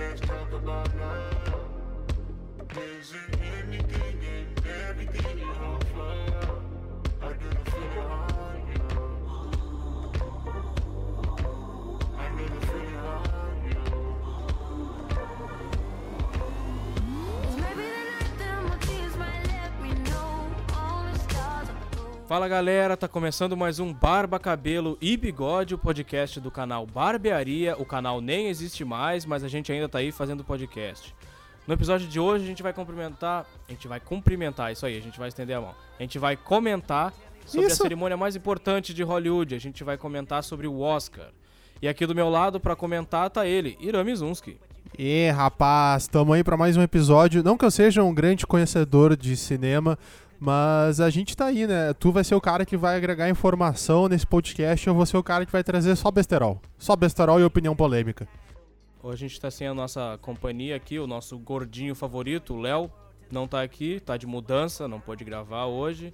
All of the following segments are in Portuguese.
let's talk about now. Is it anything Fala galera, tá começando mais um Barba, Cabelo e Bigode, o podcast do canal Barbearia. O canal nem existe mais, mas a gente ainda tá aí fazendo podcast. No episódio de hoje a gente vai cumprimentar, a gente vai cumprimentar, isso aí, a gente vai estender a mão. A gente vai comentar sobre Isso. a cerimônia mais importante de Hollywood, a gente vai comentar sobre o Oscar. E aqui do meu lado pra comentar tá ele, Irami Zunski. E rapaz, tamo aí pra mais um episódio. Não que eu seja um grande conhecedor de cinema, mas a gente tá aí, né? Tu vai ser o cara que vai agregar informação nesse podcast, eu vou ser o cara que vai trazer só besterol. Só besterol e opinião polêmica. Hoje a gente tá sem a nossa companhia aqui, o nosso gordinho favorito, o Léo, não tá aqui, tá de mudança, não pôde gravar hoje.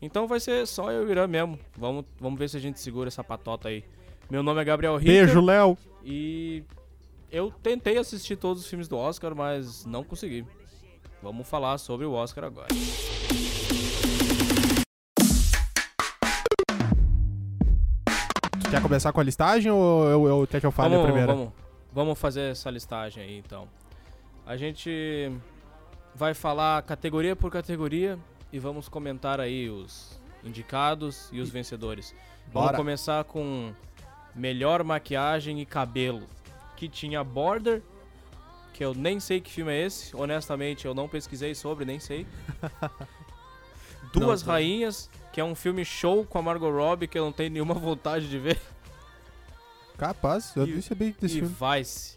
Então vai ser só eu e o Irã mesmo. Vamos, vamos ver se a gente segura essa patota aí. Meu nome é Gabriel Rica. Beijo, Léo. E eu tentei assistir todos os filmes do Oscar, mas não consegui. Vamos falar sobre o Oscar agora. Quer começar com a listagem ou eu, eu, quer que eu fale vamos, a primeira? Vamos, vamos fazer essa listagem aí então. A gente vai falar categoria por categoria e vamos comentar aí os indicados e os vencedores. Vamos Bora. começar com melhor maquiagem e cabelo, que tinha Border, que eu nem sei que filme é esse, honestamente eu não pesquisei sobre, nem sei. Duas Não, tá. Rainhas, que é um filme show com a Margot Robbie que eu não tenho nenhuma vontade de ver. Capaz, eu E- nem sabia desse e filme. Vice.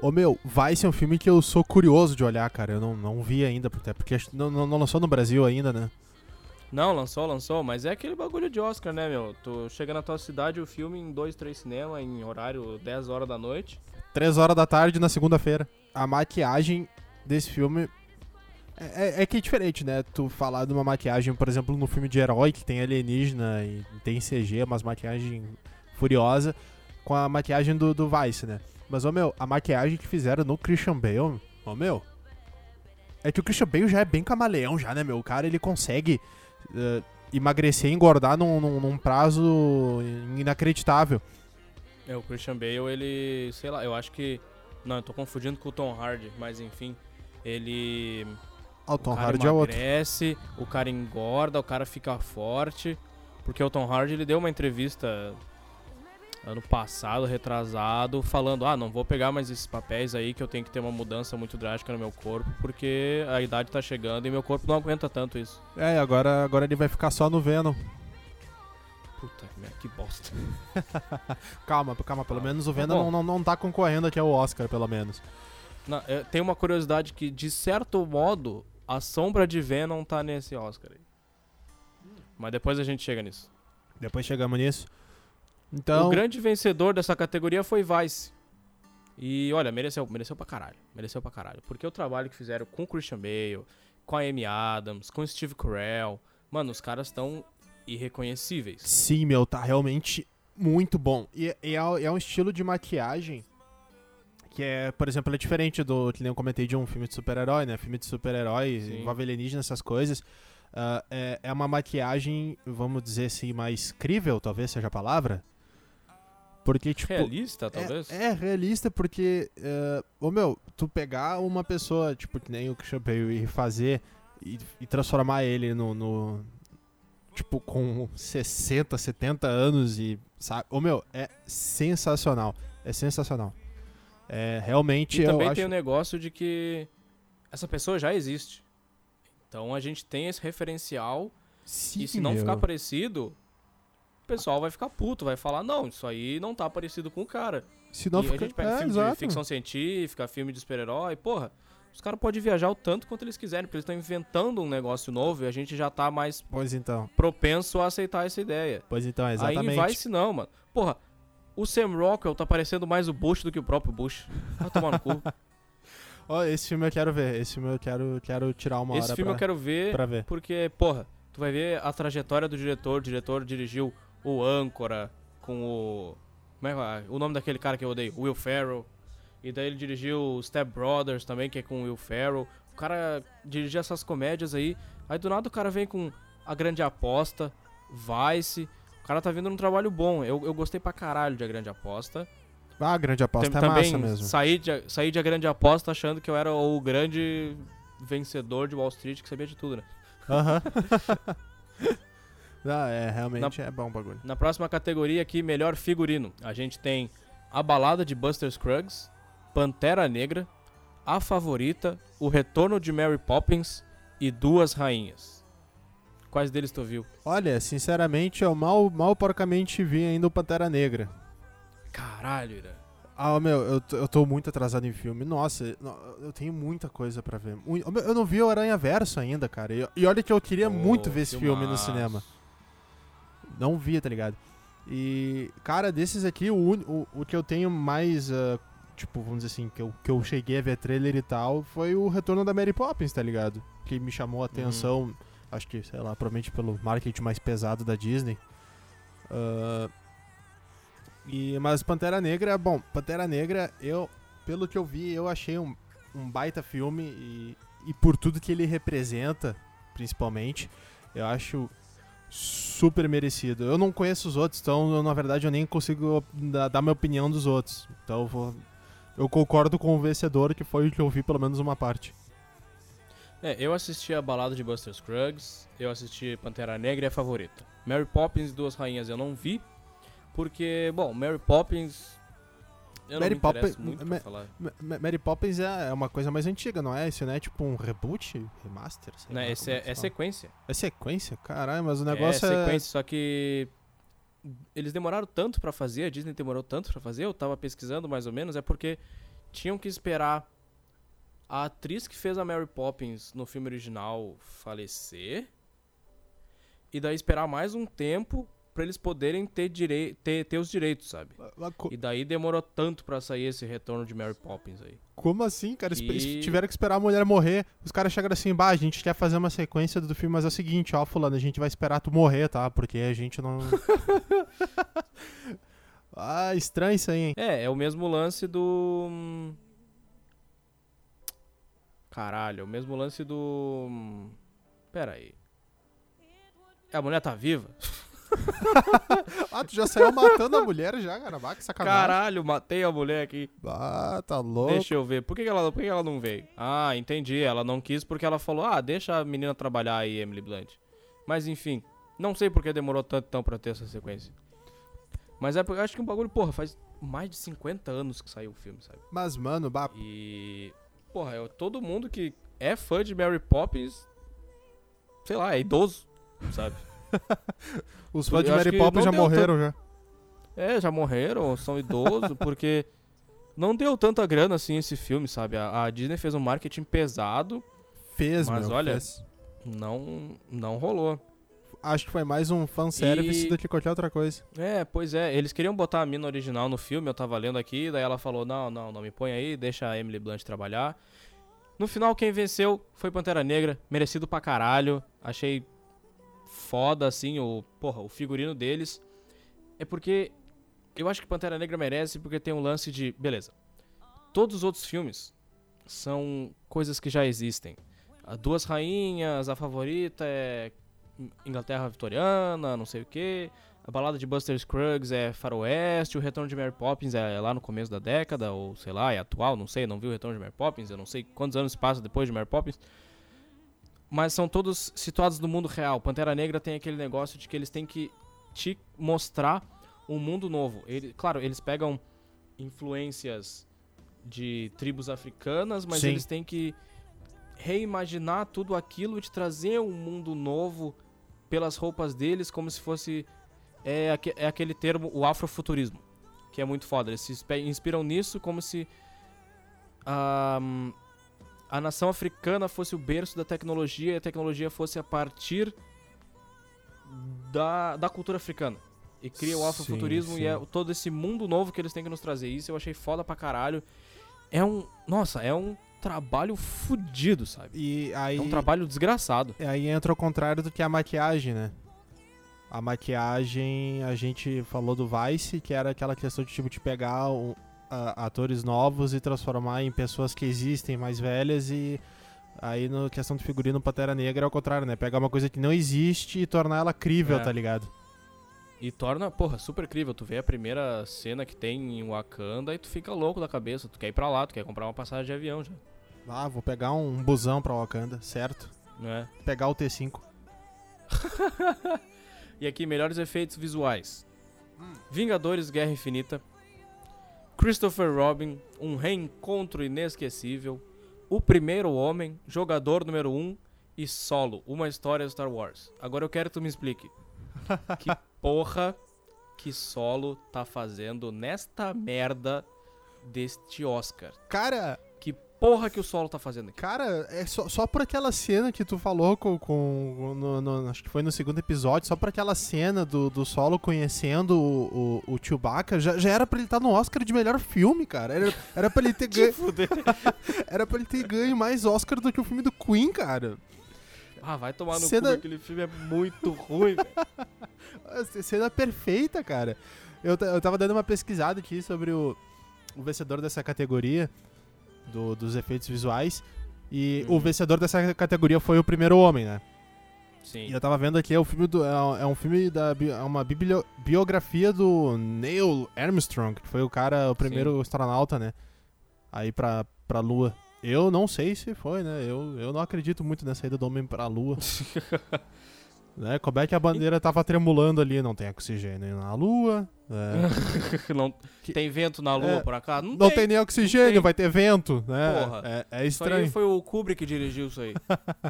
Ô meu, vai ser um filme que eu sou curioso de olhar, cara. Eu não, não vi ainda, até porque não, não, não lançou no Brasil ainda, né? Não, lançou, lançou, mas é aquele bagulho de Oscar, né, meu? Tu chega na tua cidade, o filme em dois, três cinema, em horário 10 horas da noite. Três horas da tarde na segunda-feira. A maquiagem desse filme. É, é- é que é diferente, né? Tu falar de uma maquiagem, por exemplo, no filme de herói, que tem alienígena e tem CG, umas maquiagem furiosa, com a maquiagem do, do Vice, né? Mas, ô meu, a maquiagem que fizeram no Christian Bale, ô meu. É que o Christian Bale já é bem camaleão, já, né, meu? O cara ele consegue eh, emagrecer e engordar num, num- num prazo inacreditável. É, o Christian Bale, ele, sei lá, eu acho que... Não, eu tô confundindo com o Tom Hardy, mas enfim, ele... O Tom o cara Hardy é outro. emagrece, o cara engorda, o cara fica forte. Porque o Tom Hardy, ele deu uma entrevista ano passado, retrasado, falando: Ah, não vou pegar mais esses papéis aí que eu tenho que ter uma mudança muito drástica no meu corpo, porque a idade tá chegando e meu corpo não aguenta tanto isso. É, agora, agora ele vai ficar só no Venom. Puta que bosta. Calma, calma, pelo Ah, menos o tá Venom não, não, não tá concorrendo aqui ao Oscar, pelo menos. Não, tem uma curiosidade que, de certo modo, a sombra de Venom tá nesse Oscar aí. Mas depois a gente chega nisso. Depois chegamos nisso. Então, O grande vencedor dessa categoria foi Vice. E olha, mereceu, mereceu pra caralho. Mereceu pra caralho. Porque o trabalho que fizeram com o Christian Bale, com a Amy Adams, com o Steve Carell, mano, os caras estão irreconhecíveis. sim, meu, tá realmente muito bom. E, e é, é um estilo de maquiagem que é, por exemplo, é diferente do que nem eu comentei de um filme de super-herói, né? Filme de super-herói, envolve alienígena, essas coisas. Ah, é, é uma maquiagem, vamos dizer assim, mais crível, talvez seja a palavra. Porque, tipo. Realista, talvez? É, é realista porque, é, ô meu, tu pegar uma pessoa, tipo, que nem o Christian Bale e fazer e, e transformar ele no, no- Tipo, com 60, 70 anos e. Sabe? Ô meu, é sensacional. É sensacional. É realmente E também acho. tem o negócio de que essa pessoa já existe. Então a gente tem esse referencial Sim, e se não meu. ficar parecido, o pessoal vai ficar puto, vai falar, não, isso aí não tá parecido com o cara. Se não e fica... a gente pega é, filme exato. de ficção científica, filme de super-herói, porra, os caras podem viajar o tanto quanto eles quiserem, porque eles estão inventando um negócio novo e a gente já tá mais Pois então. propenso a aceitar essa ideia. Pois então, Aí exatamente. vai se não, mano. Porra, o Sam Rockwell tá parecendo mais o Bush do que o próprio Bush. Vai tomar no cu. Ó, esse filme eu quero ver. Esse filme eu quero, quero tirar uma Esse hora filme pra, eu quero ver pra ver. porque, porra, tu vai ver a trajetória do diretor. O diretor dirigiu o Âncora com o. Como é que? O nome daquele cara que eu odeio? Will Ferrell. E daí ele dirigiu Step Brothers também, que é com o Will Ferrell. O cara dirigia essas comédias aí. Aí do nada o cara vem com A Grande Aposta, Vice. O cara tá vindo num trabalho bom. Eu, eu gostei pra caralho de A Grande Aposta. Ah, a grande aposta Tam- é também massa mesmo. Saí de, saí de A Grande Aposta achando que eu era o grande vencedor de Wall Street que sabia de tudo, né? Aham. ah, é, realmente é bom o bagulho. Na próxima categoria aqui, melhor figurino, a gente tem A Balada de Buster Scruggs, Pantera Negra, A Favorita, O Retorno de Mary Poppins e Duas Rainhas. Quais deles tu viu? Olha, sinceramente, eu mal, mal porcamente vi ainda o Pantera Negra. Caralho, Ira. Ah, meu, eu, tô- eu tô muito atrasado em filme. Nossa, no- eu tenho muita coisa pra ver. Eu não vi o Aranha Verso ainda, cara. E, e olha que eu queria muito Pô, ver esse filme no filmaço. cinema. Não via, tá ligado? E, cara, desses aqui, o, o, o que eu tenho mais, ah, tipo, vamos dizer assim, que eu, que eu cheguei a ver trailer e tal, foi o retorno da Mary Poppins, tá ligado? Que me chamou a atenção, acho que, sei lá, provavelmente pelo marketing mais pesado da Disney. Ah, e, mas Pantera Negra, bom, Pantera Negra, eu, pelo que eu vi, eu achei um, um baita filme e, e por tudo que ele representa, principalmente, eu acho super merecido. Eu não conheço os outros, então eu, na verdade eu nem consigo dar, dar minha opinião dos outros. Então eu vou. Eu concordo com o vencedor, que foi o que eu vi pelo menos uma parte. É, eu assisti a balada de Buster Scruggs, eu assisti Pantera Negra e a favorita. Mary Poppins e Duas Rainhas eu não vi, porque, bom, Mary Poppins. Eu Mary não me Poppins- muito Ma- falar. Ma- Ma- Mary Poppins é é uma coisa mais antiga, não é? Isso não é tipo um reboot? Remaster? Sei lá esse como é, é se fala. sequência. É sequência? Caralho, mas o negócio é é. sequência, só que eles demoraram tanto pra fazer, a Disney demorou tanto pra fazer, eu tava pesquisando mais ou menos, é porque tinham que esperar a atriz que fez a Mary Poppins no filme original falecer e daí esperar mais um tempo pra eles poderem ter, direi ter, ter os direitos, sabe? Mas co- E daí demorou tanto pra sair esse retorno de Mary Poppins aí. Como assim, cara? E- Tiveram que esperar a mulher morrer. Os caras chegaram assim, bah, a gente quer fazer uma sequência do filme, mas é o seguinte, ó, fulano, a gente vai esperar tu morrer, tá? Porque a gente não. ah, estranho isso aí, hein? É, é o mesmo lance do. Caralho, o mesmo lance do. hum, Pera aí. A mulher tá viva? Ah, tu já saiu matando a mulher já, cara. Bah, que sacanagem. Caralho, matei a mulher aqui. Ah, tá louco. Deixa eu ver. Por que, ela, por que ela não veio? Ah, entendi. Ela não quis porque ela falou: ah, deixa a menina trabalhar aí, Emily Blunt. Mas enfim, não sei por que demorou tanto tempo pra ter essa sequência. Mas é porque eu acho que um bagulho, porra, faz mais de 50 anos que saiu o filme, sabe? Mas, mano, bah, E. Porra, eu, todo mundo que é fã de Mary Poppins, sei lá, é idoso, sabe? os fãs de Mary Poppins já morreram já. É, já morreram, são idosos, porque não deu tanta grana assim esse filme, sabe? A, a Disney fez um marketing pesado, Fez, Mas meu, olha- fez. não, não rolou. Acho que foi mais um fanservice E- do que qualquer outra coisa. É, pois é, eles queriam botar a mina original no filme, eu tava lendo aqui, daí ela falou: não, não, não me põe aí, deixa a Emily Blunt trabalhar. No final, quem venceu foi Pantera Negra, merecido pra caralho. Achei foda, assim, o, porra, o figurino deles. É porque eu acho que Pantera Negra merece porque tem um lance de. Beleza. Todos os outros filmes são coisas que já existem. A Duas Rainhas, a favorita é Inglaterra Vitoriana, não sei o que. A balada de Buster Scruggs é Faroeste, o Retorno de Mary Poppins é lá no começo da década, ou sei lá, é atual, não sei, não vi o Retorno de Mary Poppins, eu não sei quantos anos se passa depois de Mary Poppins. Mas são todos situados no mundo real. Pantera Negra tem aquele negócio de que eles têm que te mostrar um mundo novo. Ele, claro, eles pegam influências de tribos africanas, mas Sim. eles têm que reimaginar tudo aquilo e te trazer um mundo novo pelas roupas deles, como se fosse é, é aquele termo, o afrofuturismo, que é muito foda. Eles se inspiram nisso como se a, a nação africana fosse o berço da tecnologia e a tecnologia fosse a partir da, da cultura africana. E cria o Sim, afrofuturismo sim. e é todo esse mundo novo que eles têm que nos trazer. Isso eu achei foda pra caralho. É um. Nossa, é um trabalho fudido, sabe? E aí, É um trabalho desgraçado. aí entra o contrário do que a maquiagem, né? A maquiagem, a gente falou do Vice, que era aquela questão de tipo de pegar a- atores novos e transformar em pessoas que existem, mais velhas e aí no questão do figurino Pantera Negra é o contrário, né? Pegar uma coisa que não existe e tornar ela crível, É. tá ligado? E torna, porra, super incrível. Tu vê a primeira cena que tem em Wakanda e tu fica louco da cabeça. Tu quer ir pra lá, tu quer comprar uma passagem de avião já. Ah, vou pegar um busão pra Wakanda, certo? É? Pegar o T5. E aqui, melhores efeitos visuais: Vingadores Guerra Infinita, Christopher Robin, um reencontro inesquecível, O Primeiro Homem, Jogador número 1 e Solo, uma história Star Wars. Agora eu quero que tu me explique. que porra que Solo tá fazendo nesta merda deste Oscar? Cara, porra que o Solo tá fazendo aqui? Cara, é só, só por aquela cena que tu falou com. com no- no- acho que foi no segundo episódio, só por aquela cena do, do solo conhecendo o, o, o Chewbacca, já, já era pra ele estar no Oscar de melhor filme, cara. Era, era pra ele ter ganho. era pra ele ter ganho mais Oscar do que o filme do Queen, cara. Ah, vai tomar no Cena- cu, aquele filme é muito ruim, velho. Cena perfeita, cara. Eu, eu tava dando uma pesquisada aqui sobre o, o vencedor dessa categoria, do- dos efeitos visuais. E o Uhum. vencedor dessa categoria foi o primeiro homem, né? Sim. E eu tava vendo aqui, é, o filme do, é, é um filme da. É uma biblio- biografia do Neil Armstrong, que foi o cara, o primeiro astronauta, né? Aí pra, pra Lua. Eu não sei se foi, né? Eu, eu não acredito muito nessa ida do homem pra Lua. né? Como é que a bandeira tava tremulando ali? Não tem oxigênio na Lua. é. não, Que- tem vento na lua É, por acaso? Não, Não tem. tem nem oxigênio, tem. vai ter vento, né? Porra. É, é Isso aí estranho. foi o Kubrick que dirigiu isso aí.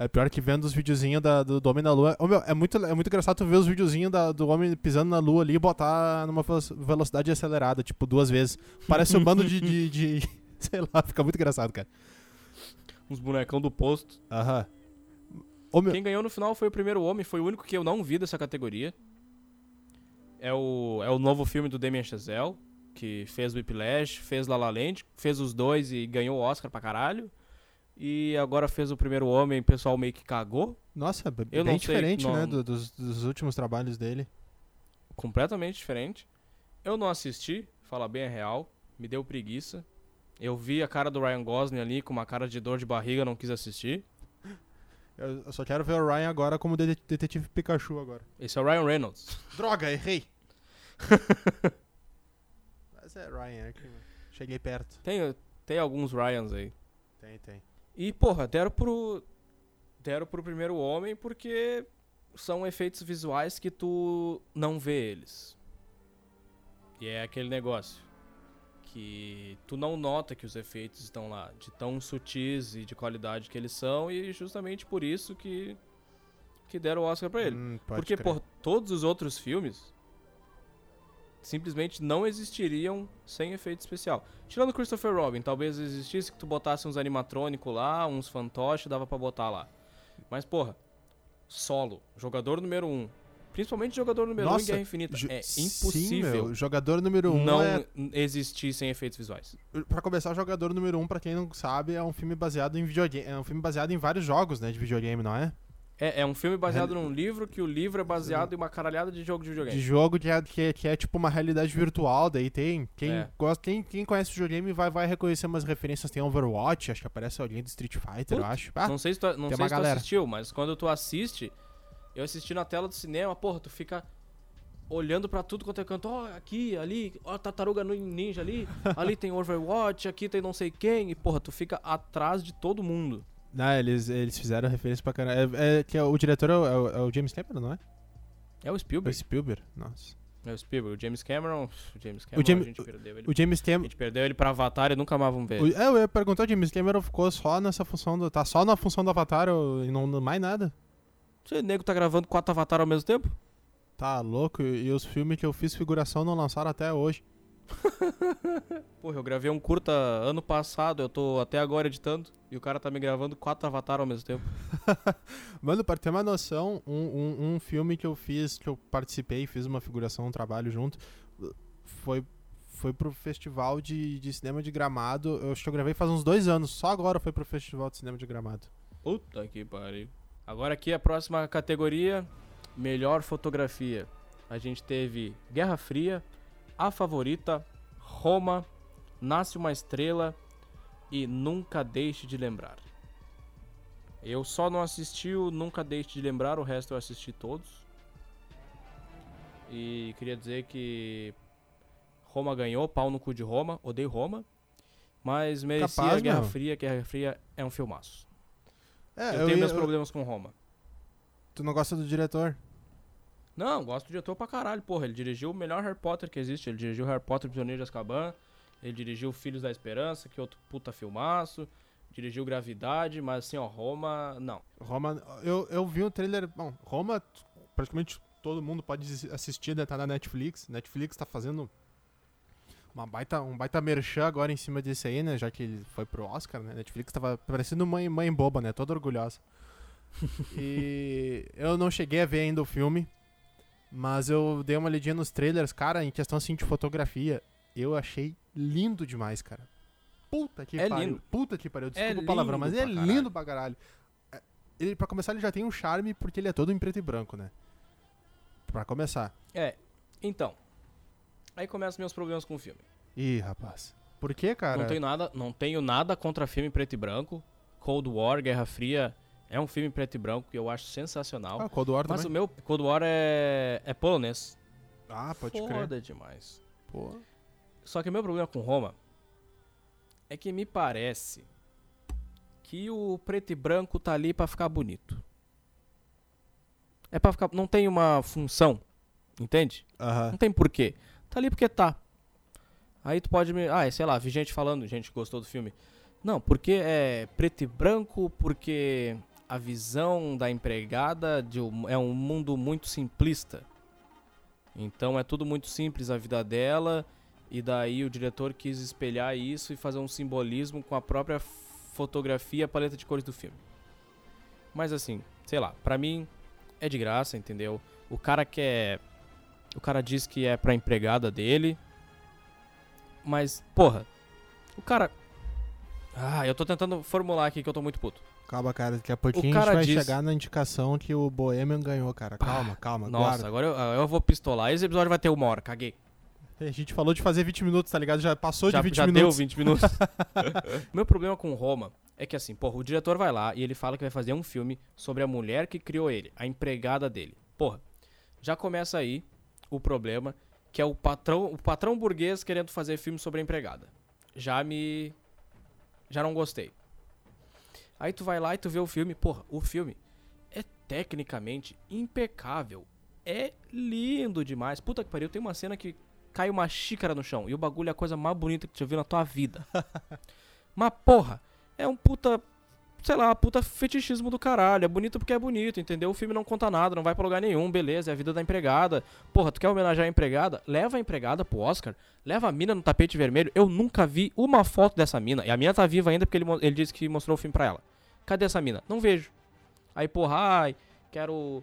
É pior que vendo os videozinhos da- do, do Homem na Lua. Ô, meu, é, muito, é muito engraçado tu ver os videozinhos da- do Homem pisando na Lua ali e botar numa velo- velocidade acelerada, tipo, duas vezes. Parece um bando de, de, de- Sei lá, fica muito engraçado, cara. Uns bonecão do posto. Aham. Quem ganhou no final foi o primeiro homem, foi o único que eu não vi dessa categoria. É o, é o novo filme do Damien Chazelle, que fez Whiplash, fez La La Land, fez os dois e ganhou o Oscar pra caralho. E agora fez o primeiro homem, o pessoal meio que cagou. nossa, b- eu bem não sei, diferente, não- né, do- dos, dos últimos trabalhos dele. completamente diferente. Eu não assisti, fala bem a real, me deu preguiça. Eu vi a cara do Ryan Gosling ali com uma cara de dor de barriga, não quis assistir. Eu, eu só quero ver o Ryan agora como dete- detetive Pikachu agora. Esse é o Ryan Reynolds. Droga, errei! Mas é Ryan, aqui, mano. Cheguei perto. Tem, tem alguns Ryans aí. Tem, tem. E, porra, deram pro. Deram pro primeiro homem porque são efeitos visuais que tu não vê eles. E é aquele negócio. Que tu não nota que os efeitos estão lá, de tão sutis e de qualidade que eles são, e justamente por isso que. que deram o Oscar pra ele. Hum, Porque, crer. por todos os outros filmes simplesmente não existiriam sem efeito especial. Tirando Christopher Robin, talvez existisse que tu botasse uns animatrônicos lá, uns fantoches, dava pra botar lá. Mas, porra, solo, jogador número 1. Um, principalmente jogador número 1 um em Guerra Infinita. É Sim, impossível meu, jogador número 1 um não é existir sem efeitos visuais. Pra começar, o Jogador Número 1, um, pra quem não sabe, é um filme baseado em videogame. É um filme baseado em vários jogos, né, de videogame, não é? É, é um filme baseado num livro, que o livro é baseado em uma caralhada de jogo de videogame. De jogo que é, que, é, que é tipo uma realidade virtual, daí tem. Quem, É. gosta, quem, quem conhece o videogame vai, vai reconhecer umas referências. Tem Overwatch, acho que aparece alguém do Street Fighter, eu Puta, acho. Ah, não sei se tu, não sei se tu assistiu, mas quando tu assiste, eu assisti na tela do cinema, porra, tu fica olhando pra tudo quanto é canto, ó, aqui, ali, ó, tartaruga ninja ali, ali tem Overwatch, aqui tem não sei quem, e porra, tu fica atrás de todo mundo. Não, eles, eles fizeram referência pra caralho. É, é que é o diretor é o, é o- é o James Cameron, não é? É o É o Spielberg. Spielberg. Nossa. É o Spielberg. O James Cameron, o James Cameron, James- a gente perdeu ele. O James A Cameron. gente perdeu ele pra Avatar e nunca mais vamos ver. O, é, eu ia perguntar, o James Cameron ficou só nessa função do. Tá só na função do Avatar e não mais nada? Você nego tá gravando quatro Avatar ao mesmo tempo? Tá louco? E, os filmes que eu fiz figuração não lançaram até hoje. Porra, eu gravei um curta ano passado, eu tô até agora editando, e o cara tá me gravando quatro Avatar ao mesmo tempo. Mano, pra ter uma noção, um, um, um filme que eu fiz, que eu participei, fiz uma figuração, um trabalho junto, foi, foi pro Festival de, de Cinema de Gramado. Eu acho que eu gravei faz uns dois anos, só agora foi pro Festival de Cinema de Gramado. Puta que pariu. Agora aqui a próxima categoria, melhor fotografia. A gente teve Guerra Fria, A Favorita, Roma, Nasce uma Estrela e Nunca Deixe de Lembrar. Eu só não assisti o Nunca Deixe de Lembrar, o resto eu assisti todos. E queria dizer que Roma ganhou, pau no cu de Roma, odeio Roma. Mas merecia Capaz, Guerra meu. Fria, Guerra Fria é um filmaço. É, eu, eu tenho ia- meus eu- problemas com Roma. Tu não gosta do diretor? Não, gosto do diretor pra caralho, porra. Ele dirigiu o melhor Harry Potter que existe. Ele dirigiu Harry Potter Prisioneiro de Azkaban. Ele dirigiu Filhos da Esperança, que é outro puta filmaço. Dirigiu Gravidade, mas assim, ó, Roma, não. Roma, eu, eu vi um trailer. Bom, Roma, praticamente todo mundo pode assi- assistir, né? Tá na Netflix. Netflix tá fazendo uma baita, um baita merchan agora em cima desse aí, né? Já que ele foi pro Oscar, né? Netflix tava parecendo mãe, mãe boba, né? Toda orgulhosa. e eu não cheguei a ver ainda o filme, mas eu dei uma lidinha nos trailers, cara, em questão assim de fotografia, eu achei lindo demais, cara. Puta que É pariu. lindo. Puta que pariu. Desculpa É o palavrão, mas é pra lindo pra caralho. É, Ele, pra começar, ele já tem um charme porque ele é todo em preto e branco, né? Pra começar. É, então. Aí começam meus problemas com o filme. Ih, rapaz. Por que, cara? Não tenho nada, não tenho nada contra filme preto e branco. Cold War, Guerra Fria, é um filme preto e branco que eu acho sensacional. Ah, Cold War mas o também. meu Cold War é, é polonês. Ah, pode crer. Foda demais. Pô. Só que o meu problema com Roma é que me parece que o preto e branco tá ali pra ficar bonito. É pra ficar. Não tem uma função. Entende? Aham. Não tem porquê. Tá ali porque tá. Aí tu pode me. Ah, sei lá, vi gente falando, gente gostou do filme. Não, porque é preto e branco, porque a visão da empregada um- é um mundo muito simplista. Então é tudo muito simples a vida dela. E daí o diretor quis espelhar isso e fazer um simbolismo com a própria fotografia e a paleta de cores do filme. Mas assim, sei lá, pra mim é de graça, entendeu? O cara quer. O cara diz que é pra empregada dele. Mas, porra, o cara. Ah, eu tô tentando formular aqui que eu tô muito puto. Calma, cara. Daqui a pouquinho a gente vai diz- chegar na indicação que o Bohemian ganhou, cara. Calma, calma. Nossa, guarda. agora eu, eu vou pistolar. Esse episódio vai ter uma hora, caguei. A gente falou de fazer 20 minutos, tá ligado? Já passou já de 20 já deu minutos. 20 minutos. Meu problema com Roma é que assim, porra, o diretor vai lá e ele fala que vai fazer um filme sobre a mulher que criou ele, a empregada dele. Porra, já começa aí o problema, que é o patrão, o patrão burguês querendo fazer filme sobre a empregada. Já me já não gostei. Aí tu vai lá e tu vê o filme, porra, o filme é tecnicamente impecável. É lindo demais. Puta que pariu, tem uma cena que cai uma xícara no chão e o bagulho é a coisa mais bonita que tu já viu na tua vida. Mas porra, é um puta, sei lá, puta fetichismo do caralho. É bonito porque é bonito, entendeu? O filme não conta nada, não vai pra lugar nenhum, beleza, é a vida da empregada. Porra, tu quer homenagear a empregada? Leva a empregada pro Oscar, leva a mina no tapete vermelho. Eu nunca vi uma foto dessa mina. E a mina tá viva ainda porque ele, ele disse que mostrou o filme pra ela. Cadê essa mina? Não vejo. Aí, porra, ai, quero.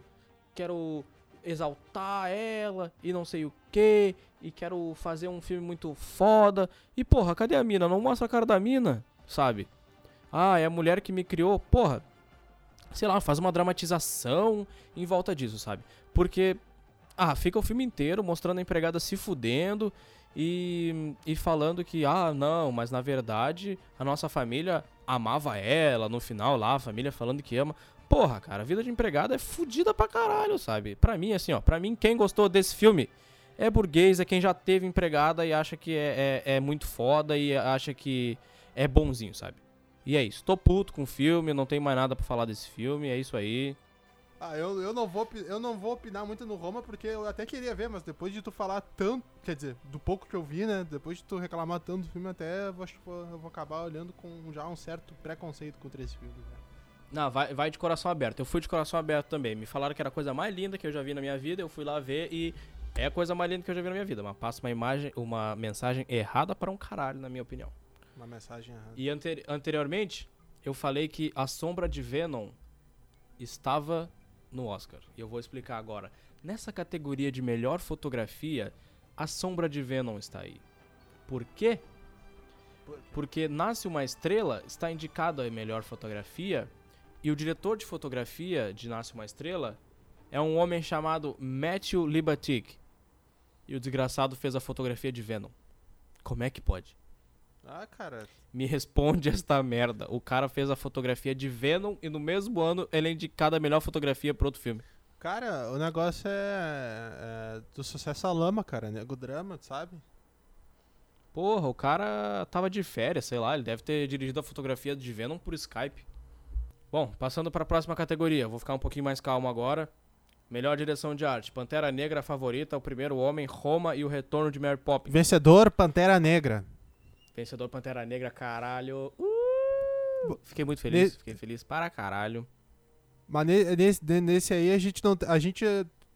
Quero exaltar ela e não sei o que. E quero fazer um filme muito foda. E, porra, cadê a mina? Não mostra a cara da mina, sabe? Ah, é a mulher que me criou. Porra, sei lá, faz uma dramatização em volta disso, sabe? Porque, ah, fica o filme inteiro mostrando a empregada se fudendo e, e falando que, ah, não, mas na verdade a nossa família amava ela no final lá, a família falando que ama. Porra, cara, a vida de empregada é fudida pra caralho, sabe? Pra mim, assim, ó, pra mim, quem gostou desse filme é burguês, é quem já teve empregada e acha que é, é, é muito foda e acha que é bonzinho, sabe? E é isso. Tô puto com o filme, não tenho mais nada pra falar desse filme, é isso aí. Ah, eu, eu, não vou, eu não vou opinar muito no Roma, porque eu até queria ver, mas depois de tu falar tanto, quer dizer, do pouco que eu vi, né? Depois de tu reclamar tanto do filme, até eu acho que eu vou acabar olhando com já um certo preconceito contra esse filme. Né? Não, vai, vai de coração aberto. Eu fui de coração aberto também. Me falaram que era a coisa mais linda que eu já vi na minha vida. Eu fui lá ver e é a coisa mais linda que eu já vi na minha vida. Mas passa uma imagem, uma mensagem errada para um caralho, na minha opinião. Uma mensagem. E anteri- anteriormente, eu falei que a sombra de Venom estava no Oscar. E eu vou explicar agora. Nessa categoria de melhor fotografia, a sombra de Venom está aí. Por quê? Porque Nasce uma Estrela está indicado a melhor fotografia e o diretor de fotografia de Nasce uma Estrela é um homem chamado Matthew Libatic. E o desgraçado fez a fotografia de Venom. Como é que pode? Ah, cara. Me responde esta merda. O cara fez a fotografia de Venom e no mesmo ano ele é indicado a melhor fotografia pra outro filme. Cara, o negócio é, é do sucesso à lama, cara. Nego drama, sabe? Porra, o cara tava de férias, sei lá, ele deve ter dirigido a fotografia de Venom por Skype. Bom, passando para a próxima categoria, vou ficar um pouquinho mais calmo agora. Melhor direção de arte: Pantera Negra favorita, O Primeiro Homem, Roma e O Retorno de Mary Poppins. Vencedor, Pantera Negra. Vencedor Pantera Negra, caralho. Uh! Fiquei muito feliz, Ne- fiquei feliz para caralho. Mas ne- nesse, nesse aí a gente não. A gente.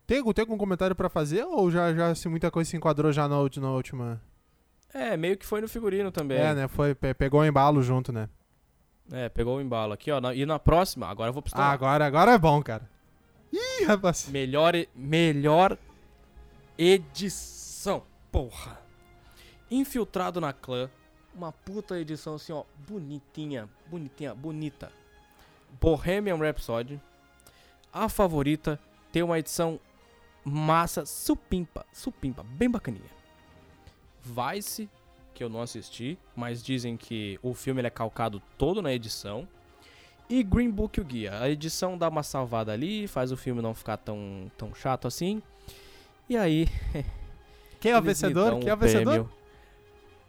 Tem, tem algum comentário pra fazer ou já, já se muita coisa se enquadrou já na, na última? É, meio que foi no figurino também. É, né? Foi, pe- pegou o embalo junto, né? É, pegou o embalo aqui, ó. na- E na próxima, agora eu vou Ah, pistolar. agora, agora é bom, cara. Ih, rapaz. Melhor, melhor edição. Porra. Infiltrado na clã. Uma puta edição assim, ó. Bonitinha. Bonitinha. Bonita. Bohemian Rhapsody. A favorita tem uma edição massa, supimpa. Supimpa. Bem bacaninha. Vice, que eu não assisti, mas dizem que o filme é calcado todo na edição. E Green Book o guia. A edição dá uma salvada ali, faz o filme não ficar tão, tão chato assim. E aí. Quem é o vencedor? Quem é o vencedor?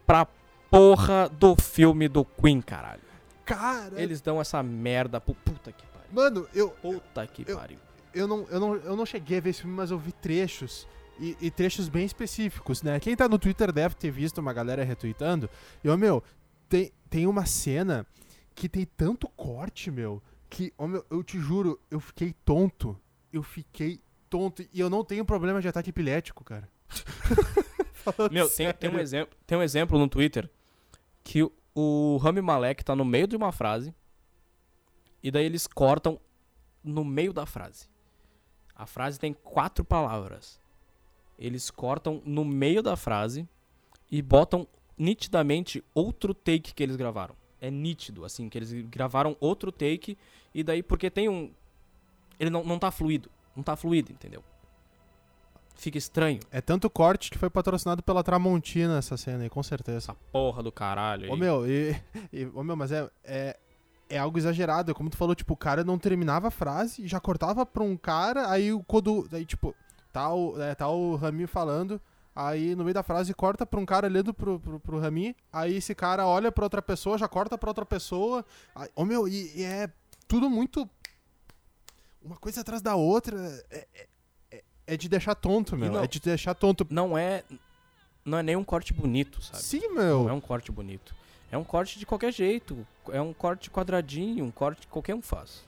Pra porra do filme do Queen, caralho. Cara. Eles dão essa merda pro puta que pariu. Mano, eu, Puta que Eu- pariu. eu, não, eu, não, eu não cheguei a ver esse filme, mas eu vi trechos. E, e trechos bem específicos, né? Quem tá no Twitter deve ter visto uma galera retweetando. E, ô, meu, tem, tem uma cena que tem tanto corte, meu, que, ô, meu, eu te juro, eu fiquei tonto. Eu fiquei tonto. E eu não tenho problema de ataque epilético, cara. Meu, tem, tem, um exemplo, tem um exemplo no Twitter que o, Rami Malek tá no meio de uma frase e daí eles cortam no meio da frase. A frase tem quatro palavras. Eles cortam no meio da frase e botam nitidamente outro take que eles gravaram. É nítido, assim, que eles gravaram outro take e daí porque tem um. Ele não, não tá fluido. Não tá fluido, entendeu? Fica estranho. É tanto corte que foi patrocinado pela Tramontina essa cena aí, com certeza. Essa porra do caralho. Ô aí. meu, e, e- ô meu, mas é, é, é algo exagerado. Como tu falou, tipo, o cara não terminava a frase, já cortava pra um cara, aí o quando. Daí, tipo, tá o, é, tá o Rami falando, aí no meio da frase corta pra um cara lendo pro, pro, pro Rami, aí esse cara olha pra outra pessoa, já corta pra outra pessoa. Aí, ô meu, e, e é tudo muito. Uma coisa atrás da outra. É, é- é- é de deixar tonto, meu. não- É de deixar tonto. não é não é nem um corte bonito, sabe? Sim, Não meu. é um corte bonito. É um corte de qualquer jeito. É um corte quadradinho, um corte que qualquer um faz.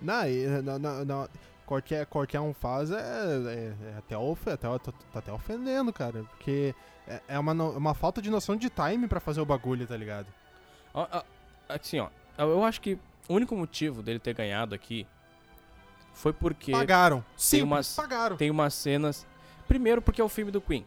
Não, e, não, não, não, qualquer, qualquer um faz é, é- é até, ofe, até, tá, tá até ofendendo, cara. Porque é, é uma, uma falta de noção de time pra fazer o bagulho, tá ligado? Assim, ó. Eu acho que o único motivo dele ter ganhado aqui foi porque Pagaram. Sim, umas- pagaram. tem umas cenas. Primeiro, porque é o filme do Queen.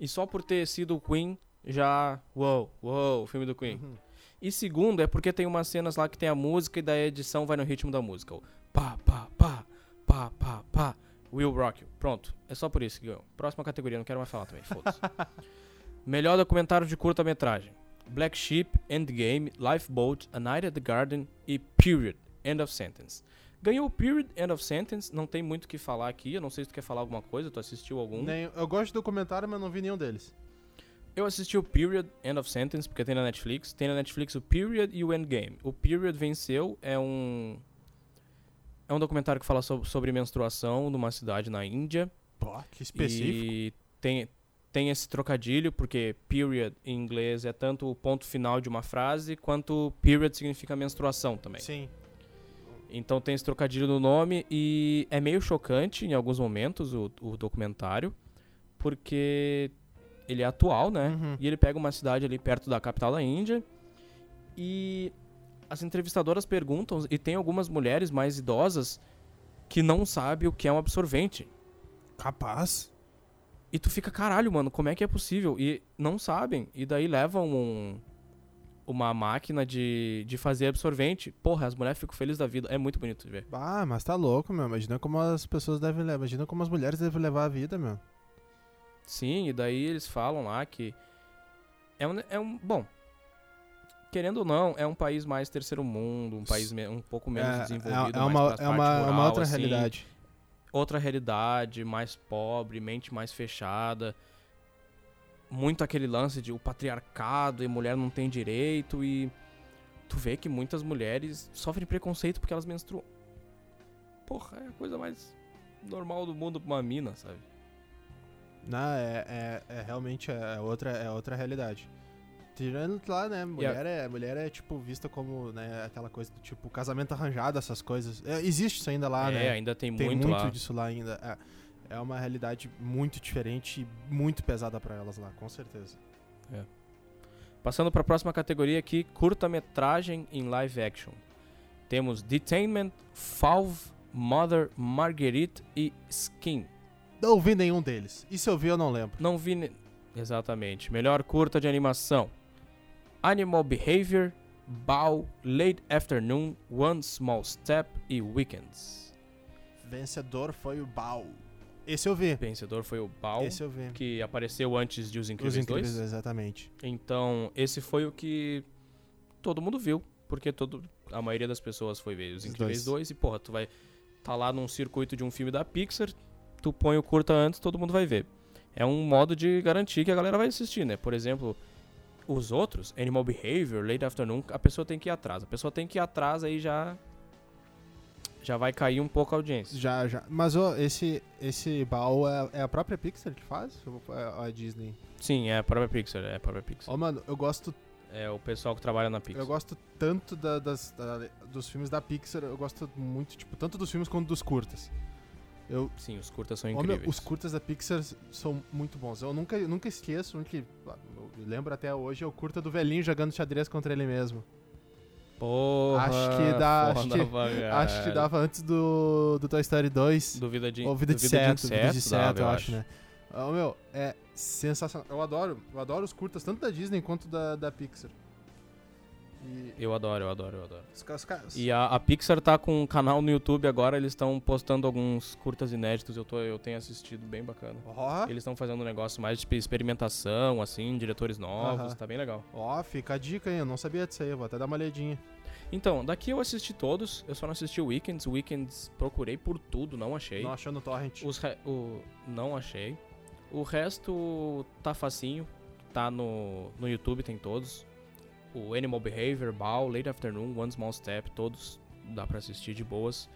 E só por ter sido o Queen, já. Uou, uou, o filme do Queen. Uhum. E segundo, é porque tem umas cenas lá que tem a música e da edição vai no ritmo da música. O pá, pá, pá, pá, pá, pá. Will Rock You. Pronto. É só por isso que ganhou. Próxima categoria, não quero mais falar também. Foda-se. Melhor documentário de curta-metragem: Black Sheep, Endgame, Lifeboat, A Night at the Garden e Period, End of Sentence. Ganhou o Period, End of Sentence. Não tem muito o que falar aqui. Eu não sei se tu quer falar alguma coisa. Tu assistiu algum? Nem- eu gosto de documentário, mas não vi nenhum deles. Eu assisti o Period, End of Sentence, porque tem na Netflix. Tem na Netflix o Period e o Endgame. O Period venceu, é um. É um documentário que fala so- sobre menstruação numa cidade na Índia. Pô, que específico. E tem, tem esse trocadilho, porque period em inglês é tanto o ponto final de uma frase, quanto period significa menstruação também. Sim. Então tem esse trocadilho no nome e é meio chocante em alguns momentos o, o documentário, porque ele é atual, né? Uhum. E ele pega uma cidade ali perto da capital da Índia e as entrevistadoras perguntam e tem algumas mulheres mais idosas que não sabem o que é um absorvente. Capaz. E tu fica, caralho, mano, como é que é possível? E não sabem. E daí levam um, uma máquina de, de fazer absorvente. Porra, as mulheres ficam felizes da vida. É muito bonito de ver. Ah, mas tá louco, meu. Imagina como as pessoas devem levar. Imagina como as mulheres devem levar a vida, meu. Sim, e daí eles falam lá que É um, é um. Bom. Querendo ou não, é um país mais terceiro mundo, um país um pouco menos é, desenvolvido. é, é uma, é uma, é uma rural, outra assim. realidade. outra realidade, mais pobre, mente mais fechada. Muito aquele lance de o patriarcado e mulher não tem direito e tu vê que muitas mulheres sofrem preconceito porque elas menstruam. Porra, é a coisa mais normal do mundo pra uma mina, sabe? Não, é, é, é realmente é outra, é outra realidade. Tirando lá, né, mulher, é, mulher é tipo vista como, né, aquela coisa do tipo casamento arranjado, essas coisas. É, existe isso ainda lá, é, né? ainda tem, Tem muito, muito, lá. disso lá ainda. É, é uma realidade muito diferente e muito pesada pra elas lá, com certeza. Passando pra próxima categoria aqui, curta-metragem em live action. Temos Detainment, Falve, Mother, Marguerite e Skin. Não vi nenhum deles. E se eu vi, eu não lembro. Não vi. ne- Exatamente. Melhor curta de animação: Animal Behavior, Bow, Late Afternoon, One Small Step e Weekends. Vencedor foi o Bal. Esse eu vi. Vencedor foi o Bow, Esse eu vi. que apareceu antes de Os Os Incríveis, Incríveis, 2. exatamente. Então, esse foi o que todo mundo viu, porque todo, a maioria das pessoas foi ver Os Os Incríveis dois. 2 e, porra, tu vai tá lá num circuito de um filme da Pixar, tu põe o curta antes, todo mundo vai ver. É um modo de garantir que a galera vai assistir, né? Por exemplo, os outros, Animal Behavior, Late Afternoon, a pessoa tem que ir atrás. A pessoa tem que ir atrás aí já já vai cair um pouco a audiência. Já, já. Mas ô, esse, esse Bal é, é a própria Pixar que faz? Ou é a Disney? Sim, é a própria Pixar, é a própria Pixar. Ó, mano, eu gosto, É o pessoal que trabalha na Pixar. eu gosto tanto da- das, da- dos filmes da Pixar, eu gosto muito, tipo, tanto dos filmes quanto dos curtas. Eu, Sim, os curtas são incríveis. os curtas da Pixar são muito bons. Eu nunca, nunca esqueço, um que eu lembro até hoje, é o curta do velhinho jogando xadrez contra ele mesmo. Porra, Acho que dá- acho que- Acho que dava antes do, do Toy Story 2. Duvida de, Ou Vida de duvida Inseto, Vida de Inseto, eu acho, né? Ó, meu, é sensacional. Eu adoro, eu adoro os curtas, tanto da Disney quanto da, da Pixar. E Eu adoro, eu adoro, eu adoro. os caras. E a, a Pixar tá com um canal no YouTube agora, eles estão postando alguns curtas inéditos, eu, tô, eu tenho assistido, bem bacana. Ó, Eles estão fazendo um negócio mais de experimentação, assim, diretores novos, Aham. tá bem legal. ó, fica a dica aí, eu não sabia disso aí, eu vou até dar uma olhadinha. Então, daqui eu assisti todos, eu só não assisti o Weekends. O Weekends procurei por tudo, não achei. Não achou no Torrent. Os o, não achei. O resto tá facinho, tá no, no YouTube, tem todos. O Animal Behavior, Bow, Late Afternoon, One Small Step, todos dá pra assistir de boas.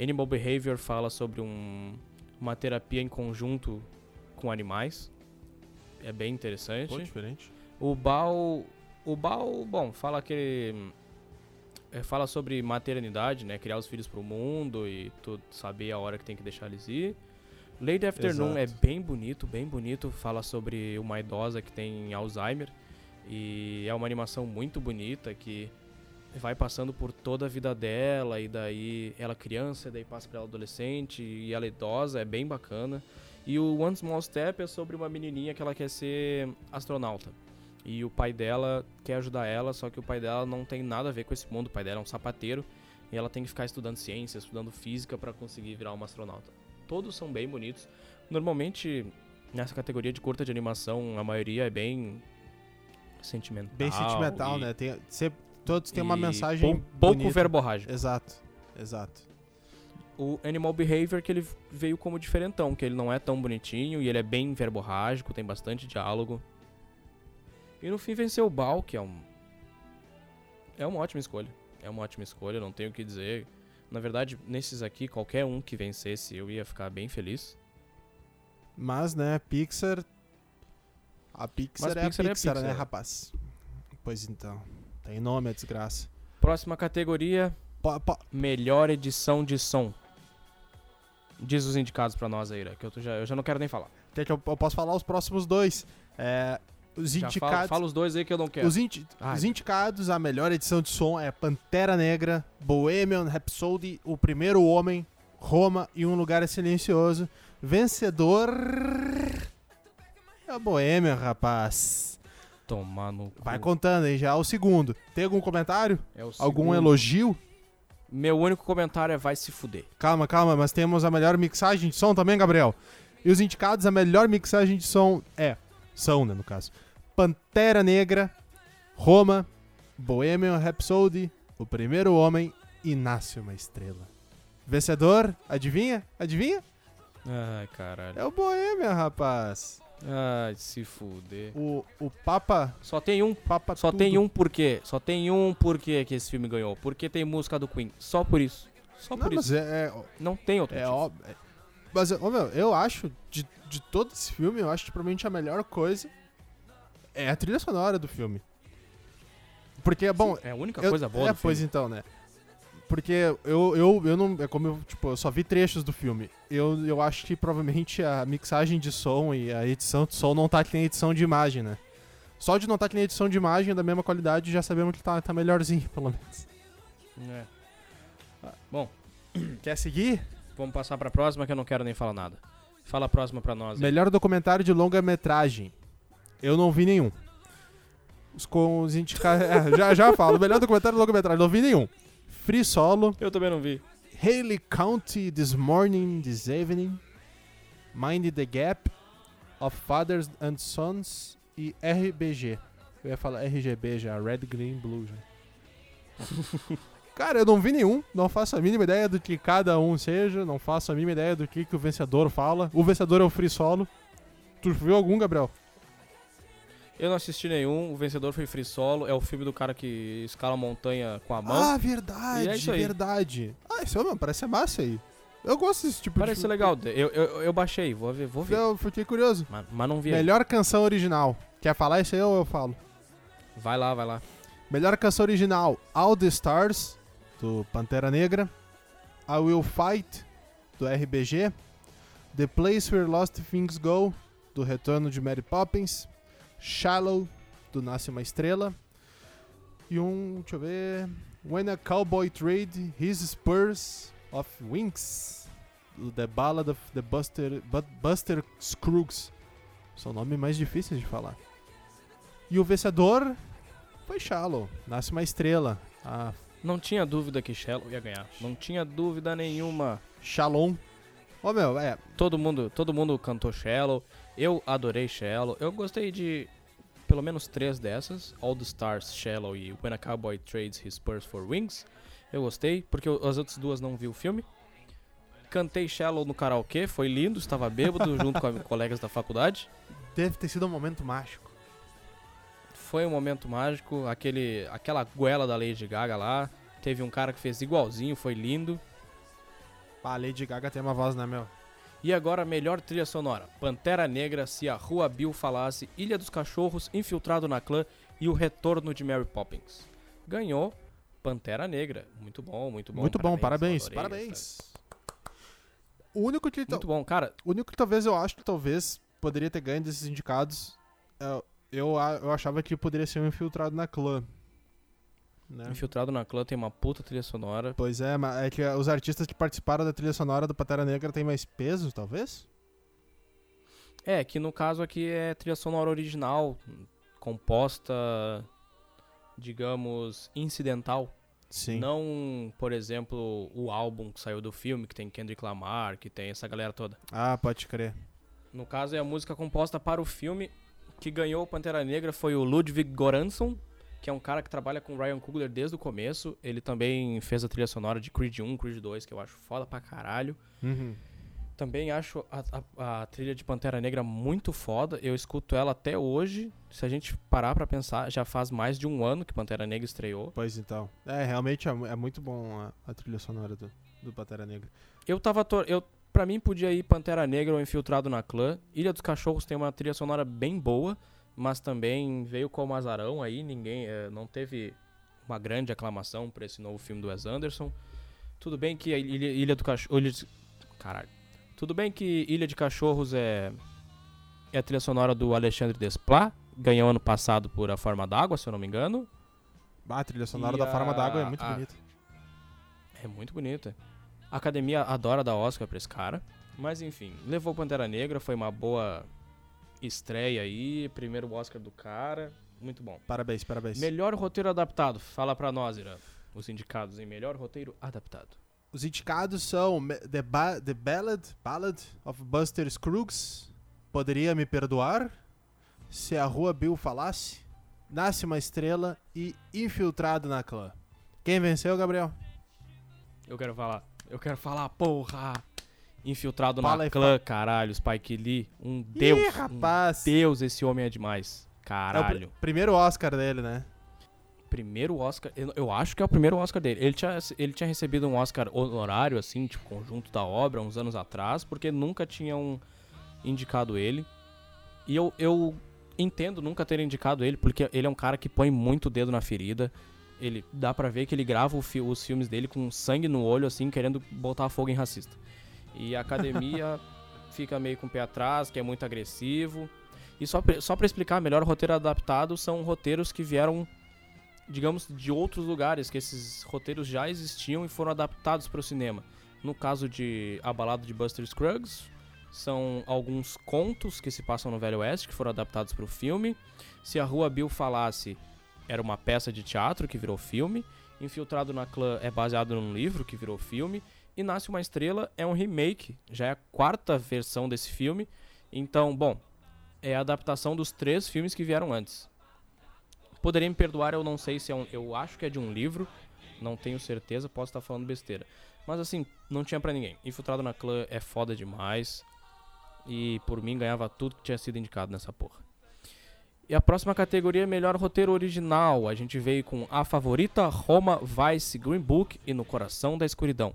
Animal Behavior fala sobre um, uma terapia em conjunto com animais. É bem interessante. Pô, diferente. O Bal. O Bal, bom, fala que. é, fala sobre maternidade, né? Criar os filhos pro mundo e tu saber a hora que tem que deixar eles ir. Lady Afternoon é Exato. bem bonito, bem bonito. Fala sobre uma idosa que tem Alzheimer. E é uma animação muito bonita que vai passando por toda a vida dela. E daí ela criança, daí passa pra ela adolescente. E ela idosa, é bem bacana. E o One Small Step é sobre uma menininha que ela quer ser astronauta. E o pai dela quer ajudar ela, só que o pai dela não tem nada a ver com esse mundo. O pai dela é um sapateiro e ela tem que ficar estudando ciência, estudando física pra conseguir virar uma astronauta. Todos são bem bonitos. Normalmente, nessa categoria de curta de animação, a maioria é bem sentimental. Bem sentimental, e- né? Tem, sempre, todos têm uma mensagem pou- pouco verborrágico. Exato, exato. O Animal Behavior que ele veio como diferentão, que ele não é tão bonitinho e ele é bem verborrágico, tem bastante diálogo. E no fim venceu o Bal, que é um é uma ótima escolha. É uma ótima escolha, não tenho o que dizer. Na verdade, nesses aqui, qualquer um que vencesse, eu ia ficar bem feliz. Mas, né, Pixar. A Pixar, Mas é, Pixar é a Pixar, né, Pixar. rapaz? Pois então. Tem nome a desgraça. Próxima categoria, Po- po- melhor edição de som. Diz os indicados pra nós aí, Ira, que eu, já, eu já não quero nem falar. Quer que eu, eu posso falar os próximos dois? É, os Já fala, indicados. fala os dois aí que eu não quero. Os, os indicados, a melhor edição de som é Pantera Negra, Bohemian Rhapsody, O Primeiro Homem, Roma e Um Lugar Silencioso. Vencedor. É o Bohemian, rapaz. Tomar no cu. Vai contando aí já. O segundo. Tem algum comentário? É o Algum segundo. elogio? Meu único comentário é vai se fuder. Calma, calma, mas temos a melhor mixagem de som também, Gabriel. E os indicados, a melhor mixagem de som é. São, né, no caso. Pantera Negra, Roma, Bohemian Rhapsody, O Primeiro Homem e Nasce uma Estrela. Vencedor, adivinha? Adivinha? Ai, caralho. É o Bohemian, rapaz. Ai, se fuder. O, o Papa. Só tem um. Papa Só tudo. tem um porquê. Só tem um porquê que esse filme ganhou. Porque tem música do Queen. Só por isso. Só Não, por isso. é, é, Não tem outro. é óbvio. é- Mas, ô, meu, eu acho, de, de todo esse filme, eu acho que provavelmente a melhor coisa é a trilha sonora do filme. Porque, bom, É a única eu- coisa boa É, pois filme. então, né? Porque eu, eu, eu não. É como eu, tipo, eu só vi trechos do filme. Eu, eu acho que provavelmente a mixagem de som e a edição de som não tá que nem edição de imagem, né? Só de não tá que nem edição de imagem da mesma qualidade, já sabemos que tá, tá melhorzinho, pelo menos. É. Ah, Bom, Quer seguir? vamos passar pra próxima que eu não quero nem falar nada. Fala a próxima pra nós. aí. Melhor documentário de longa-metragem. Eu não vi nenhum. Os com os indicados. já, já falo. Melhor documentário de longa-metragem. Não vi nenhum. Free Solo. Eu também não vi. Haley County This Morning, This Evening, Mind the Gap, Of Fathers and Sons e RBG. Eu ia falar RGB já, Red, Green, Blue já. Cara, eu não vi nenhum, não faço a mínima ideia do que cada um seja, não faço a mínima ideia do que, que o vencedor fala. O vencedor é o Free Solo. Tu viu algum, Gabriel? Eu não assisti nenhum. O vencedor foi Free Solo. É o filme do cara que escala a montanha com a mão. Ah, verdade, é isso aí. verdade. Ah, isso mano, parece ser massa aí. Eu gosto desse tipo Parece de ser legal. Eu, eu, eu baixei. Vou ver. Vou ver. Eu fiquei curioso. Mas, mas não vi. Melhor canção original. Quer falar isso aí ou eu falo? Vai lá, vai lá. Melhor canção original: All the Stars, do Pantera Negra. I Will Fight, do RBG. The Place Where Lost Things Go, do Retorno de Mary Poppins. Shallow, do Nasce uma Estrela. E um, deixa eu ver. When a Cowboy Trade His Spurs of Wings, do The Ballad of the Buster, Bu- Buster Scruggs. São nomes mais difíceis de falar. E o vencedor foi Shallow, Nasce uma Estrela. A Não tinha dúvida que Shallow ia ganhar. Não tinha dúvida nenhuma. Shalom. Ô meu, é, Todo mundo, todo mundo cantou Shallow. Eu adorei Shallow. Eu gostei de pelo menos três dessas. All the Stars, Shallow e When a Cowboy Trades His Spurs for Wings. Eu gostei, porque as outras duas não vi o filme. Cantei Shallow no karaokê, foi lindo, estava bêbado junto com colegas da faculdade. deve ter sido um momento mágico. Foi um momento mágico, aquele, aquela goela da Lady Gaga lá. Teve um cara que fez igualzinho, foi lindo. A Lady Gaga tem uma voz, né, meu? E agora, melhor trilha sonora: Pantera Negra, Se a Rua Bill Falasse, Ilha dos Cachorros, Infiltrado na Clã e O Retorno de Mary Poppins. Ganhou Pantera Negra. Muito bom, muito bom. Muito bom, parabéns, adorei parabéns. O único que, Muito bom, cara. o único que talvez eu acho que talvez poderia ter ganho desses indicados, é, eu, a- eu achava que poderia ser um infiltrado na clã. Né? Infiltrado na Clã tem uma puta trilha sonora. Pois é, mas é que os artistas que participaram da trilha sonora do Pantera Negra têm mais peso, talvez? É, que no caso aqui é trilha sonora original, composta, digamos, incidental. Sim. Não, por exemplo, o álbum que saiu do filme, que tem Kendrick Lamar, que tem essa galera toda. Ah, pode crer. No caso, é a música composta para o filme que ganhou o Pantera Negra foi o Ludwig Göransson, que é um cara que trabalha com o Ryan Coogler desde o começo. Ele também fez a trilha sonora de Creed 1, Creed 2, que eu acho foda pra caralho. Uhum. Também acho a, a- a trilha de Pantera Negra muito foda. Eu escuto ela até hoje. Se a gente parar pra pensar, já faz mais de um ano que Pantera Negra estreou. Pois então. É, realmente é, é muito bom a, a trilha sonora do, do Pantera Negra. Eu tava. Eu, pra mim, podia ir Pantera Negra ou Infiltrado na Clã. Ilha dos Cachorros tem uma trilha sonora bem boa, mas também veio como azarão aí. Ninguém. eh, não teve uma grande aclamação pra esse novo filme do Wes Anderson. Tudo bem que Ilha, Ilha do Cachorro. Ilha de- Caralho. Tudo bem que Ilha de Cachorros é. É a trilha sonora do Alexandre Desplat. Ganhou ano passado por A Forma d'Água, se eu não me engano. Ah, a trilha sonora E da Forma a- d'Água é muito a- bonita. É muito bonita. A academia adora dar Oscar pra esse cara. Mas enfim, levou Pantera Negra, foi uma boa estreia aí. Primeiro Oscar do cara. Muito bom. Parabéns, parabéns. Melhor roteiro adaptado. Fala pra nós, Irã. Os indicados em melhor roteiro adaptado. Os indicados são The, ba The Ballad, Ballad of Buster Scruggs, Poderia Me Perdoar, Se a Rua Bill Falasse, Nasce uma Estrela e Infiltrado na Clã. Quem venceu, Gabriel? Eu quero falar. Eu quero falar, porra! Infiltrado Fala na clã, caralho, Spike Lee. Um deus. Ih, um rapaz. Deus, esse homem é demais. É o Caralho. pr- primeiro Oscar dele, né? Primeiro Oscar. Eu, eu acho que é o primeiro Oscar dele. Ele tinha, ele tinha recebido um Oscar honorário, assim, tipo, conjunto da obra, uns anos atrás, porque nunca tinham indicado ele. E eu, eu entendo nunca ter indicado ele, porque ele é um cara que põe muito dedo na ferida. Ele dá pra ver que ele grava o fi- os filmes dele com sangue no olho, assim, querendo botar fogo em racista. E a academia fica meio com o pé atrás, que é muito agressivo. E só pra, só pra explicar melhor, o roteiro adaptado são roteiros que vieram digamos, de outros lugares, que esses roteiros já existiam e foram adaptados para o cinema. No caso de A Balada de Buster Scruggs, são alguns contos que se passam no Velho Oeste, que foram adaptados para o filme. Se a Rua Bill Falasse, era uma peça de teatro que virou filme. Infiltrado na Clã é baseado num livro que virou filme. E Nasce uma Estrela é um remake, já é a quarta versão desse filme. Então, bom, é a adaptação dos três filmes que vieram antes. Poderia me perdoar, eu não sei se é um. Eu acho que é de um livro, não tenho certeza, posso estar falando besteira. Mas assim, não tinha pra ninguém. Infiltrado na clã é foda demais. E por mim ganhava tudo que tinha sido indicado nessa porra. E a próxima categoria é melhor roteiro original. A gente veio com A Favorita, Roma, Vice, Green Book e No Coração da Escuridão.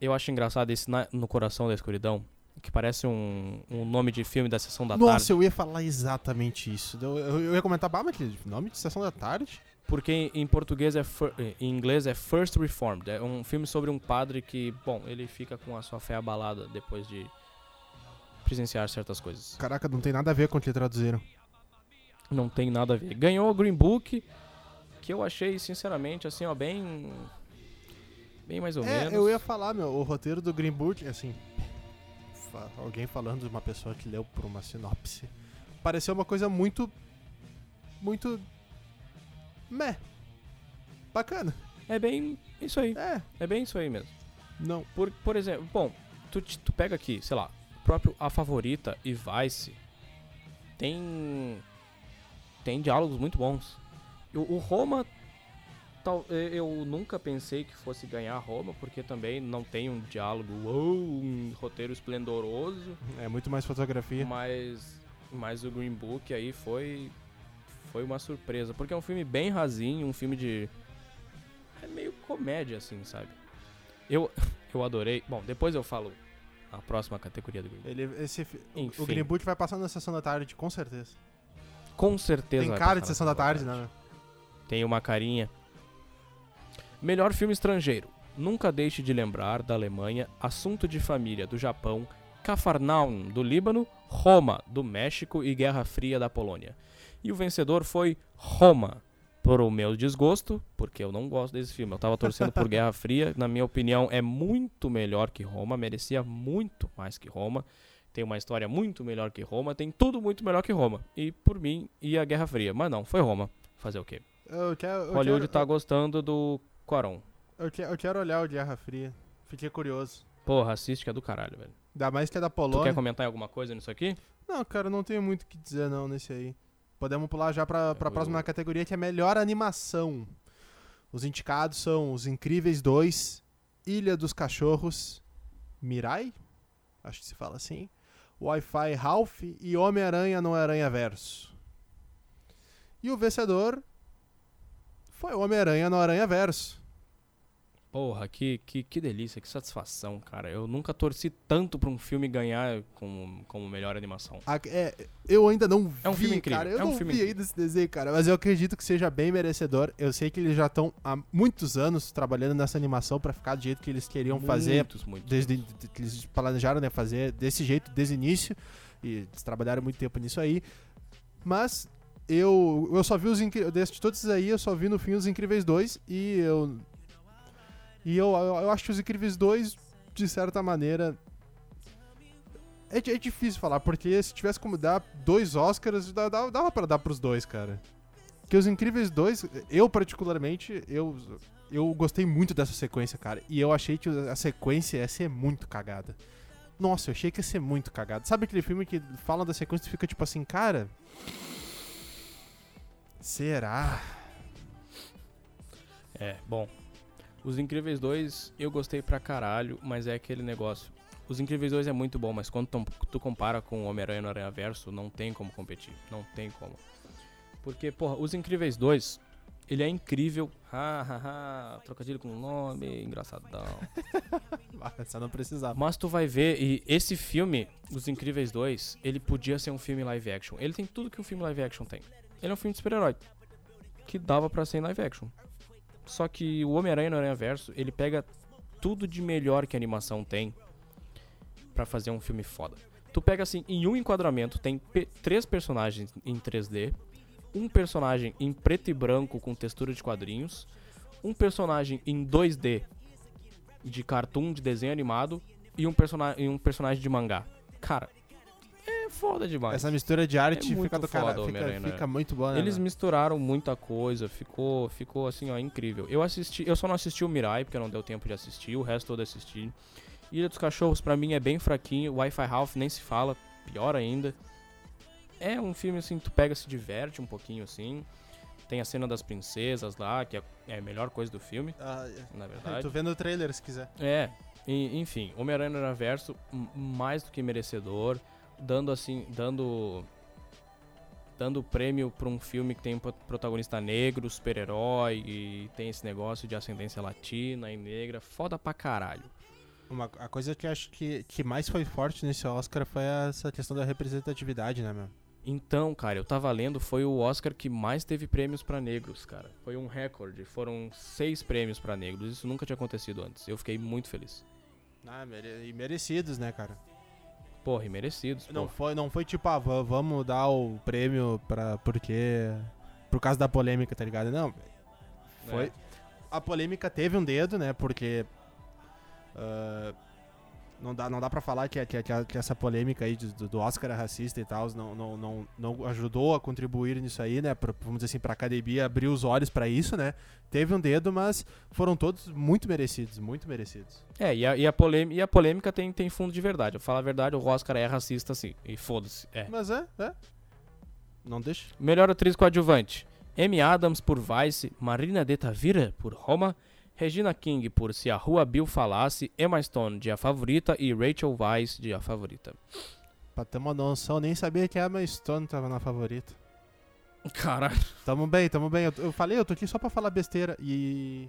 Eu acho engraçado esse na- No Coração da Escuridão, que parece um, um nome de filme da sessão da Nossa, tarde. eu ia falar exatamente isso. Eu, eu- eu ia comentar, bah, mas que nome de Sessão da Tarde? Porque em- em português é fir- em inglês é First Reformed. É um filme sobre um padre que, bom, ele fica com a sua fé abalada depois de presenciar certas coisas. Caraca, não tem nada a ver com o que traduziram. Não tem nada a ver. Ganhou o Green Book, que eu achei, sinceramente, assim, ó, bem bem mais ou É, menos. eu ia falar, meu, o roteiro do Green Book, assim, fa- alguém falando de uma pessoa que leu por uma sinopse, pareceu uma coisa muito, muito, meh, bacana. É bem isso aí. É, É bem isso aí mesmo. não, Por, por exemplo, bom, tu, tu pega aqui, sei lá, o próprio A Favorita e Vice tem tem diálogos muito bons. O, o Roma, tal, eh, eu nunca pensei que fosse ganhar Roma, porque também não tem um diálogo, um roteiro esplendoroso, é muito mais fotografia. mas, mas o Green Book aí foi foi uma surpresa, porque é um filme bem rasinho, um filme de é meio comédia assim, sabe? Eu eu adorei. Bom, depois eu falo a próxima categoria do Green Book. Ele, esse, Enfim. o Green Book vai passar na Sessão da Tarde, com certeza. Com certeza. Tem cara de Sessão da Tarde, né? Tem uma carinha. Melhor filme estrangeiro. Nunca deixe de lembrar da Alemanha, Assunto de Família do Japão, Cafarnaum do Líbano, Roma do México e Guerra Fria da Polônia. E o vencedor foi Roma. Por o meu desgosto, porque eu não gosto desse filme. Eu tava torcendo por Guerra Fria. Na minha opinião, é muito melhor que Roma. Merecia muito mais que Roma. Tem uma história muito melhor que Roma. Tem tudo muito melhor que Roma. E por mim, ia Guerra Fria. Mas não, foi Roma. Fazer o quê? Eu quero, eu Hollywood quero, tá gostando do Quaron. eu, quero, eu quero olhar o Guerra Fria. Fiquei curioso. Porra, assiste que é do caralho, velho. Ainda mais que é da Tu Polônia. quer comentar alguma coisa nisso aqui? Não, cara, não tenho muito o que dizer não nesse aí. Podemos pular já pra, pra Eu- próxima categoria, que é melhor animação. Os indicados são Os Incríveis 2, Ilha dos Cachorros, Mirai, acho que se fala assim, Wi-Fi Ralph e Homem-Aranha no Aranha Verso. E o vencedor foi o Homem-Aranha no Aranha Verso. Porra, que, que, que delícia, que satisfação, cara. Eu nunca torci tanto pra um filme ganhar como, como melhor animação. A- é, eu ainda não É um vi, filme incrível, cara. Eu é um não filme vi ainda esse desenho, cara. Mas eu acredito que seja bem merecedor. Eu sei que eles já estão há muitos anos trabalhando nessa animação pra ficar do jeito que eles queriam fazer. Muitos, muitos. Desde que eles planejaram, né? Fazer desse jeito desde o início. E eles trabalharam muito tempo nisso aí. Mas eu, eu só vi os incríveis. De todos esses aí, eu só vi no fim os Incríveis 2. E eu. E eu, eu, acho que os Incríveis 2, de certa maneira. É, é difícil falar, porque se tivesse como dar dois Oscars, dá- dava pra dar pros dois, cara. Porque os Incríveis 2, eu particularmente, eu, eu gostei muito dessa sequência, cara. E eu achei que a sequência ia ser muito cagada. Nossa, eu achei que ia ser muito cagado. Sabe aquele filme que fala da sequência e fica tipo assim, cara. Será? É, bom. Os Incríveis 2 eu gostei pra caralho, mas é aquele negócio. Os Incríveis 2 é muito bom, mas quando tu, compara com o Homem-Aranha no Aranha Verso, não tem como competir. Não tem como. Porque, porra, Os Incríveis 2, ele é incrível. Ha, ha, ha. Trocadilho com o nome, engraçadão. Essa não precisava. Mas tu vai ver, e esse filme, Os Incríveis 2, ele podia ser um filme live action. Ele tem tudo que um filme live action tem. Ele é um filme de super-herói. Que dava pra ser em live action. Só que o Homem-Aranha no Aranha Verso, ele pega tudo de melhor que a animação tem pra fazer um filme foda. Tu pega assim, em um enquadramento tem três personagens em 3D, um personagem em preto e branco com textura de quadrinhos, um personagem em 2D de cartoon, de desenho animado e um, persona e um personagem de mangá. Cara, é foda demais. Essa mistura de arte muito fica do cara. Fica, né? fica muito boa, né? Eles misturaram muita coisa, ficou, ficou assim, ó, incrível. Eu assisti, eu só não assisti o Mirai, porque não deu tempo de assistir, o resto todo assisti. Ilha dos Cachorros, pra mim, é bem fraquinho. Wi-Fi Ralph nem se fala, pior ainda. É um filme assim, tu pega, se diverte um pouquinho assim. Tem a cena das princesas lá, que é é a melhor coisa do filme, Ah, na é. verdade. Tô vendo o trailer se quiser. É, e- enfim, Homem-Aranha no Verso, mais do que merecedor, dando assim, dando dando prêmio pra um filme que tem um pro- protagonista negro, super-herói e tem esse negócio de ascendência latina e negra, foda pra caralho. Uma, a coisa que eu acho que, que mais foi forte nesse Oscar foi essa questão da representatividade, né, meu? Então, cara, eu tava lendo, foi o Oscar que mais teve prêmios pra negros, cara. Foi um recorde, foram seis prêmios pra negros, isso nunca tinha acontecido antes. Eu fiquei muito feliz. Ah, mere- e merecidos, né, cara? Porra, e merecidos, Não pô. foi, não foi tipo, ah, va- vamos dar o prêmio pra, porque... Por causa da polêmica, tá ligado? Não, foi... É. A polêmica teve um dedo, né, porque... ah, não dá, não dá pra falar que, que, que, essa polêmica aí do, do Oscar é racista e tal não, não, não, não ajudou a contribuir nisso aí, né? Pra, vamos dizer assim, pra academia abrir os olhos pra isso, né? Teve um dedo, mas foram todos muito merecidos, muito merecidos. É, e a, e a, polêmica, e a polêmica tem, tem fundo de verdade. Eu falo a verdade, o Oscar é racista sim. E foda-se. É. Mas é, é. Não deixa. Melhor atriz coadjuvante: Amy Adams por Vice, Marina de Tavira por Roma, Regina King por Se a Rua Bill Falasse, Emma Stone de A Favorita e Rachel Weisz de A Favorita. Pra ter uma noção, nem sabia que a Emma Stone tava na favorita. Caralho. Tamo bem, tamo bem. Eu, eu falei, eu tô aqui só pra falar besteira. E.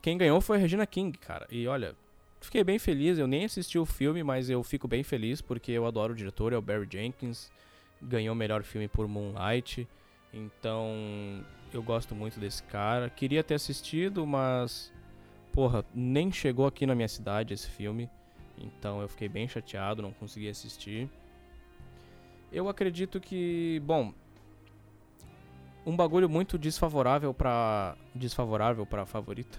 Quem ganhou foi a Regina King, cara. E olha, fiquei bem feliz. Eu nem assisti o filme, mas eu fico bem feliz porque eu adoro o diretor, é o Barry Jenkins. Ganhou o melhor filme por Moonlight. Então, eu gosto muito desse cara. Queria ter assistido, mas. Porra, nem chegou aqui na minha cidade esse filme. Então eu fiquei bem chateado, não consegui assistir. Eu acredito que, bom, um bagulho muito desfavorável pra desfavorável para favorita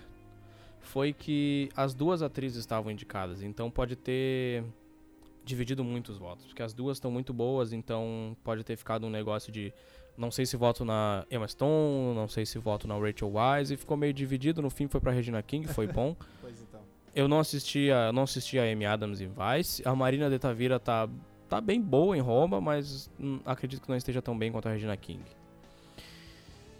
foi que as duas atrizes estavam indicadas, então pode ter dividido muitos votos, porque as duas estão muito boas, então pode ter ficado um negócio de não sei se voto na Emma Stone, não sei se voto na Rachel Weisz e ficou meio dividido, no fim foi pra Regina King, foi bom. Pois então. Eu não assisti a, não assisti a Amy Adams em Vice. A Marina de Tavira tá, tá bem boa em Roma, mas hum, acredito que não esteja tão bem quanto a Regina King.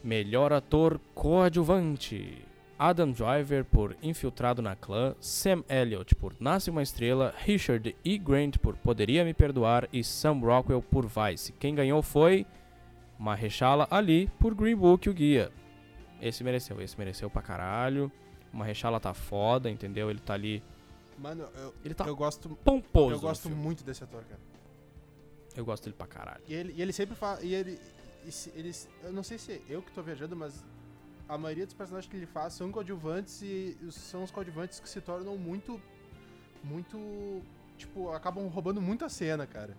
Melhor ator coadjuvante. Adam Driver por Infiltrado na Clã, Sam Elliott por Nasce uma Estrela, Richard E. Grant por Poderia Me Perdoar e Sam Rockwell por Vice. Quem ganhou foi Mahershala Ali por Green Book, o guia. Esse mereceu, esse mereceu pra caralho. O Mahershala tá foda, entendeu? Ele tá ali. Mano, eu, Ele tá eu gosto. pomposo. Eu gosto muito desse ator, cara. Eu gosto dele pra caralho. E ele, e ele sempre fala. E ele, e se- eles, eu não sei se é eu que tô viajando, mas a maioria dos personagens que ele faz são coadjuvantes e são os coadjuvantes que se tornam muito. Muito. Tipo, acabam roubando muito a cena, cara.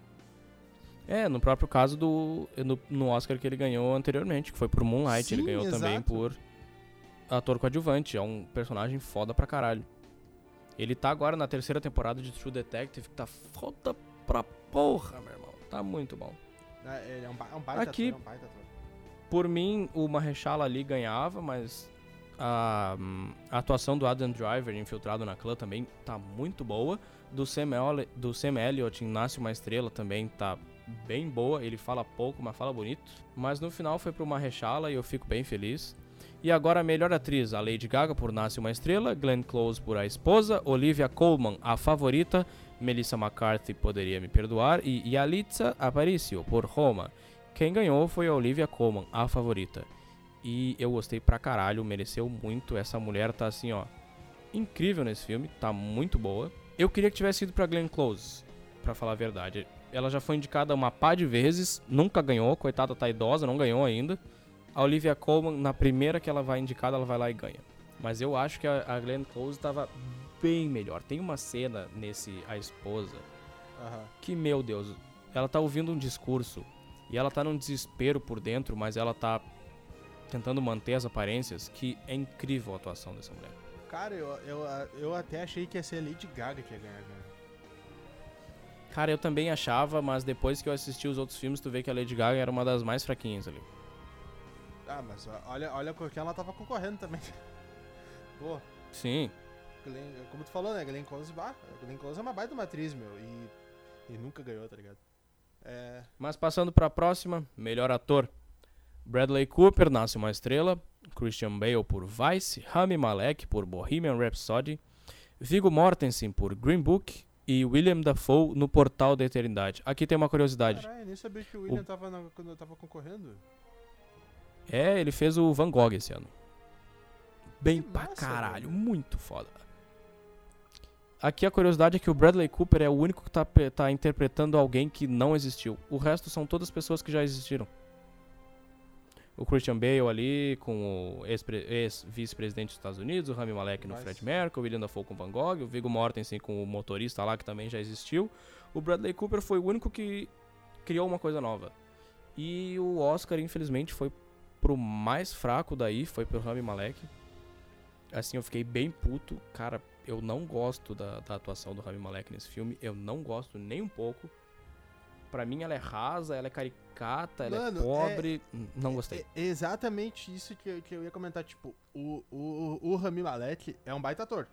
É, no próprio caso do. No, no Oscar que ele ganhou anteriormente, que foi por Moonlight. ele Sim, ganhou também exato. por ator coadjuvante. É um personagem foda pra caralho. Ele tá agora na terceira temporada de True Detective, que tá foda pra porra, meu irmão. Tá muito bom. É, ele é um, é um baita Aqui- ator, é um baita ator. Por mim, o Mahershala ali ganhava, mas a, a atuação do Adam Driver infiltrado na clã também tá muito boa. do Sam, Elli- do Sam Elliott Nasce Uma Estrela também tá bem boa. Ele fala pouco, mas fala bonito. Mas no final foi pro Marrechala e eu fico bem feliz. E agora a melhor atriz, a Lady Gaga por Nasce Uma Estrela, Glenn Close por A Esposa, Olivia Colman, a favorita, Melissa McCarthy poderia me perdoar e Yalitza Aparicio por Roma. Quem ganhou foi a Olivia Colman, a favorita. E eu gostei pra caralho, mereceu muito. Essa mulher tá assim, ó, incrível nesse filme, tá muito boa. Eu queria que tivesse ido pra Glenn Close, pra falar a verdade. Ela já foi indicada uma pá de vezes, nunca ganhou, coitada tá idosa, não ganhou ainda. A Olivia Colman, na primeira que ela vai indicada, ela vai lá e ganha. Mas eu acho que a, a Glenn Close tava bem melhor. Tem uma cena nesse A Esposa Aham. que, meu Deus, ela tá ouvindo um discurso e ela tá num desespero por dentro, mas ela tá tentando manter as aparências, que é incrível a atuação dessa mulher. Cara, eu, eu, eu até achei que ia ser a Lady Gaga que ia ganhar, cara. Cara, eu também achava, mas depois que eu assisti os outros filmes, tu vê que a Lady Gaga era uma das mais fraquinhas ali. Ah, mas olha, olha com ela tava concorrendo também. Pô, Sim, Glenn, como tu falou, né? Glenn Close, bah, Glenn Close é uma baita matriz, meu. E, e nunca ganhou, tá ligado? É. mas passando pra próxima, melhor ator. Bradley Cooper, Nasce Uma Estrela, Christian Bale por Vice, Rami Malek por Bohemian Rhapsody, Viggo Mortensen por Green Book e William Dafoe no Portal da Eternidade. Aqui tem uma curiosidade. Caralho, nem sabia que o William tava na, quando tava concorrendo. É, ele fez o Van Gogh esse ano. Bem Que pra massa, caralho, velho. muito foda. Aqui a curiosidade é que o Bradley Cooper é o único que tá, tá interpretando alguém que não existiu. O resto são todas pessoas que já existiram. O Christian Bale ali com o ex-vice-presidente dos Estados Unidos, o Rami Malek no. Fred Mercury, o William Dafoe com Van Gogh, o Viggo Mortensen com o motorista lá que também já existiu. O Bradley Cooper foi o único que criou uma coisa nova. E o Oscar, infelizmente, foi pro mais fraco daí, foi pro Rami Malek. Assim, eu fiquei bem puto. Cara, eu não gosto da, da atuação do Rami Malek nesse filme. Eu não gosto nem um pouco. Pra mim, ela é rasa, ela é caricata, ela Mano, é pobre. N- Não gostei. É exatamente isso que eu, que eu ia comentar. Tipo, o, o, o Rami Malek é um baita ator.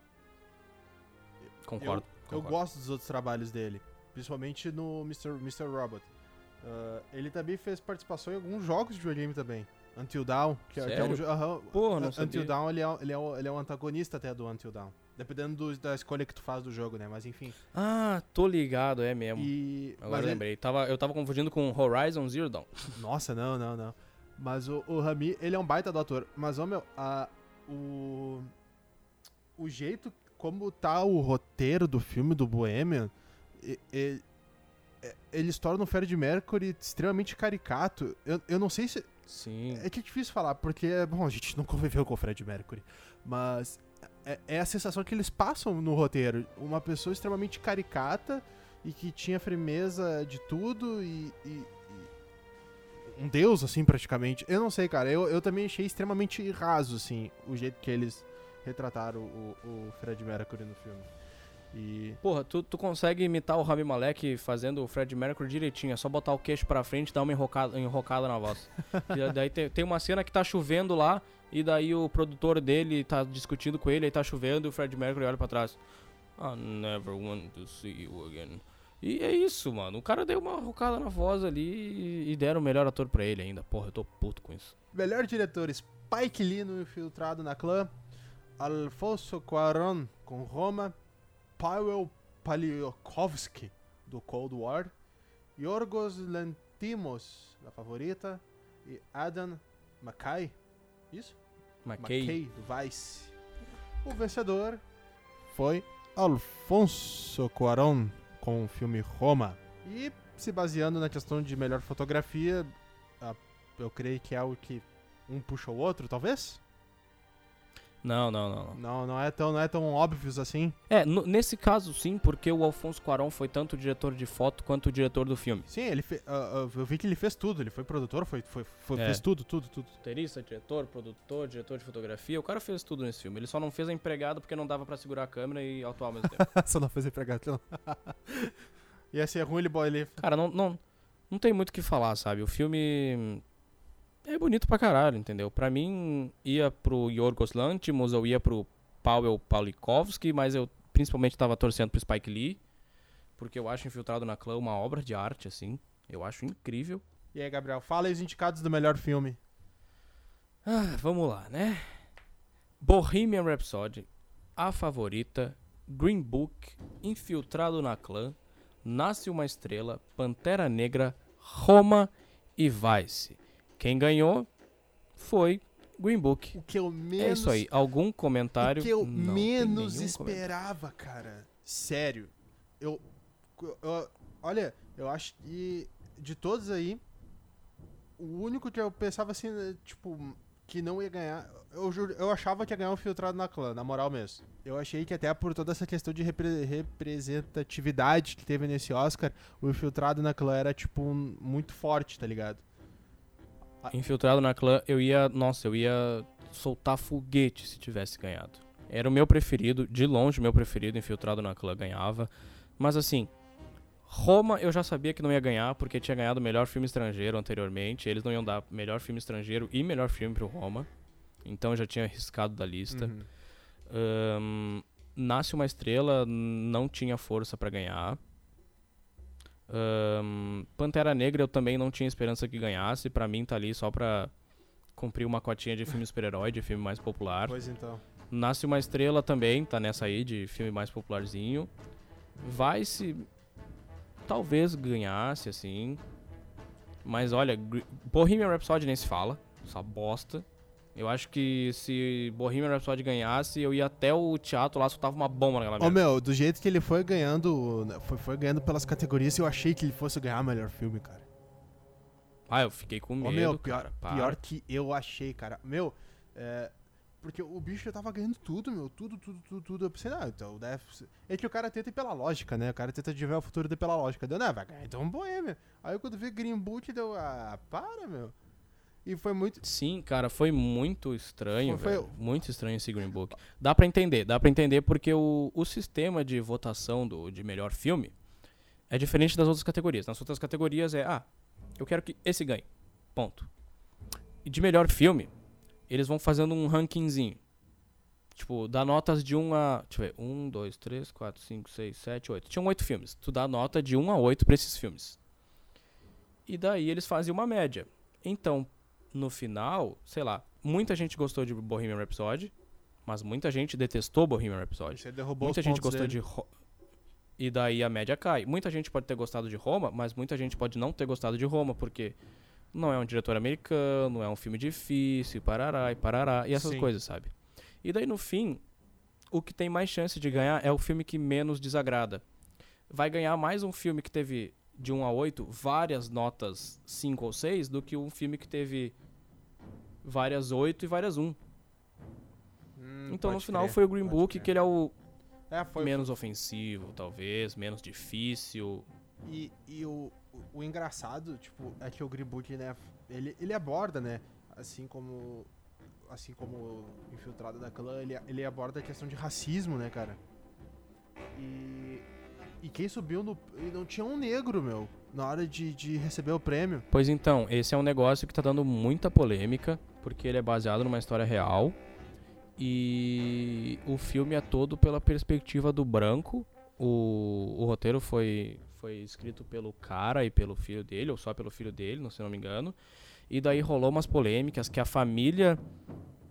Concordo. Eu concordo. gosto dos outros trabalhos dele, principalmente no Mr. Mr. Robot. Ah, ele também fez participação em alguns jogos de videogame também. Until Dawn, que, é- que é um jogo. não Until. Dawn ele é, ele, é o, ele é o antagonista até do Until Dawn. Dependendo do- da escolha que tu faz do jogo, né? Mas enfim. Ah, tô ligado, é mesmo. E. Agora eu ele- lembrei. Tava, eu tava confundindo com Horizon Zero Dawn. Nossa, não, não, não. Mas o, o Rami, ele é um baita do ator. Mas, ô meu, a, o. O jeito como tá o roteiro do filme do Bohemian, e- e- é- eles tornam o Fred Mercury extremamente caricato. Eu, eu não sei se. Sim. É que é difícil falar, porque, bom, a gente não conviveu com o Fred Mercury. Mas é, é a sensação que eles passam no roteiro. Uma pessoa extremamente caricata e que tinha firmeza de tudo e. e- um deus, assim, praticamente. Eu não sei, cara. Eu, eu também achei extremamente raso, assim, o jeito que eles retrataram o, o Fred Mercury no filme. E. Porra, tu, tu consegue imitar o Rami Malek fazendo o Fred Mercury direitinho. É só botar o queixo pra frente e dar uma enrocada, enrocada na voz. e daí tem, tem uma cena que tá chovendo lá, e daí o produtor dele tá discutindo com ele, aí tá chovendo, e o Fred Mercury olha pra trás. I never want to see you again. E é isso, mano. O cara deu uma rocada na voz ali e- deram o melhor ator pra ele ainda. Porra, eu tô puto com isso. Melhor diretor, Spike Lee no Infiltrado na Clã, Alfonso Cuarón com Roma, Paweł Paliokowski do Cold War, Yorgos Lantimos da Favorita e Adam McKay, isso? McKay. McKay do Vice. O vencedor foi Alfonso Cuarón com o filme Roma. E se baseando na questão de melhor fotografia, eu creio que é algo que um puxa o outro, talvez? Não, não, não, não. Não, é tão, não é tão óbvios assim. É, nesse caso sim, porque o Alfonso Cuarón foi tanto o diretor de foto quanto o diretor do filme. Sim, ele fe- ah, ah, eu vi que ele fez tudo, ele foi produtor, foi, foi, foi- É. fez tudo, tudo, tudo. Roteirista, diretor, produtor, diretor de fotografia, o cara fez tudo nesse filme. Ele só não fez a empregada porque não dava pra segurar a câmera e atuar ao mesmo tempo. Só não fez empregado, não. Ia ser ruim ele, ele Cara, não, não, não tem muito o que falar, sabe? O filme é bonito pra caralho, entendeu? Pra mim, ia pro Yorgos Lanthimos ou ia pro Paweł Pawlikowski, mas eu principalmente tava torcendo pro Spike Lee. porque eu acho Infiltrado na Clã uma obra de arte, assim. Eu acho incrível. E aí, Gabriel, fala aí os indicados do melhor filme. Ah, vamos lá, né? Bohemian Rhapsody, A Favorita, Green Book, Infiltrado na Clã, Nasce uma Estrela, Pantera Negra, Roma e Vice. Quem ganhou foi Green Book. O que eu menos. É isso aí. Algum comentário? O que eu Não menos esperava, cara. Sério. Eu, eu- Olha, eu acho que de todos aí, o único que eu pensava assim, né, tipo, que não ia ganhar. Eu, juro- eu achava que ia ganhar o filtrado na clã, na moral mesmo. Eu achei que até por toda essa questão de repre- representatividade que teve nesse Oscar, o infiltrado na clã era, tipo, um- muito forte, tá ligado? Infiltrado na clã, eu ia. Nossa, eu ia soltar foguete se tivesse ganhado. Era o meu preferido, de longe o meu preferido, Infiltrado na clã ganhava. Mas assim, Roma eu já sabia que não ia ganhar, porque tinha ganhado o melhor filme estrangeiro anteriormente. Eles não iam dar melhor filme estrangeiro e melhor filme pro Roma. Então eu já tinha arriscado da lista. Uhum. Ahn, Nasce uma Estrela não tinha força pra ganhar. Ahn, Pantera Negra eu também não tinha esperança que ganhasse. Pra mim tá ali só pra cumprir uma cotinha de filme super-herói, de filme mais popular. Pois então. Nasce uma Estrela também tá nessa aí de filme mais popularzinho. Vai se talvez ganhasse assim. Mas olha, Bohemian Rhapsody nem se fala, essa bosta. Eu acho que se Bohemian Rhapsody ganhasse, eu ia até o teatro lá, soltava uma bomba naquela Ô merda. meu, do jeito que ele foi ganhando, né, foi, foi ganhando pelas categorias, eu achei que ele fosse ganhar melhor filme, cara. Ah, eu fiquei com Ô medo, meu, pior, cara. para. pior que eu achei, cara. Meu, é, porque o bicho já tava ganhando tudo, meu, tudo, tudo, tudo, tudo. Eu pensei, não, então deve ser- É que o cara tenta ir pela lógica, né? O cara tenta adivinhar o futuro dele pela lógica. Deu, não, vai ganhar, então um boêmio. Aí quando vi Green deu, ah, para, meu. E foi muito. Sim, cara, foi muito estranho, Foi- foi-. Muito estranho esse Green Book. Dá pra entender, dá pra entender porque o, o sistema de votação do, de melhor filme é diferente das outras categorias. Nas outras categorias é, ah, eu quero que esse ganhe. Ponto. E de melhor filme, eles vão fazendo um rankingzinho. Tipo, dá notas de 1 a. Deixa eu ver. 1, 2, 3, 4, 5, 6, 7, 8. Tinham 8 filmes. Tu dá nota de 1 a 8 pra esses filmes. E daí eles fazem uma média. Então, no final, sei lá, muita gente gostou de Bohemian Rhapsody, mas muita gente detestou Bohemian Rhapsody. Você derrubou Muita gente gostou dele. de Ro- e daí a média cai. Muita gente pode ter gostado de Roma, mas muita gente pode não ter gostado de Roma, porque não é um diretor americano, é um filme difícil, parará e parará, e essas Sim. coisas, sabe? E daí no fim, o que tem mais chance de ganhar é o filme que menos desagrada. Vai ganhar mais um filme que teve de 1 a 8 várias notas 5 ou 6 do que um filme que teve várias 8 e várias 1. Hum, Então no final crer, foi o Green Book, crer. que ele é o É, foi, menos ofensivo, talvez, menos difícil. E, e o, o, engraçado, tipo, é que o Green Book, né, ele, ele aborda, né, assim como assim como Infiltrado da Clã, ele, ele aborda a questão de racismo, né, cara? E, e quem subiu no... e não tinha um negro, meu, na hora de, de receber o prêmio. Pois então, esse é um negócio que tá dando muita polêmica, porque ele é baseado numa história real. E o filme é todo pela perspectiva do branco. O, o roteiro foi, foi escrito pelo cara e pelo filho dele, ou só pelo filho dele, não se não me engano. E daí rolou umas polêmicas que a família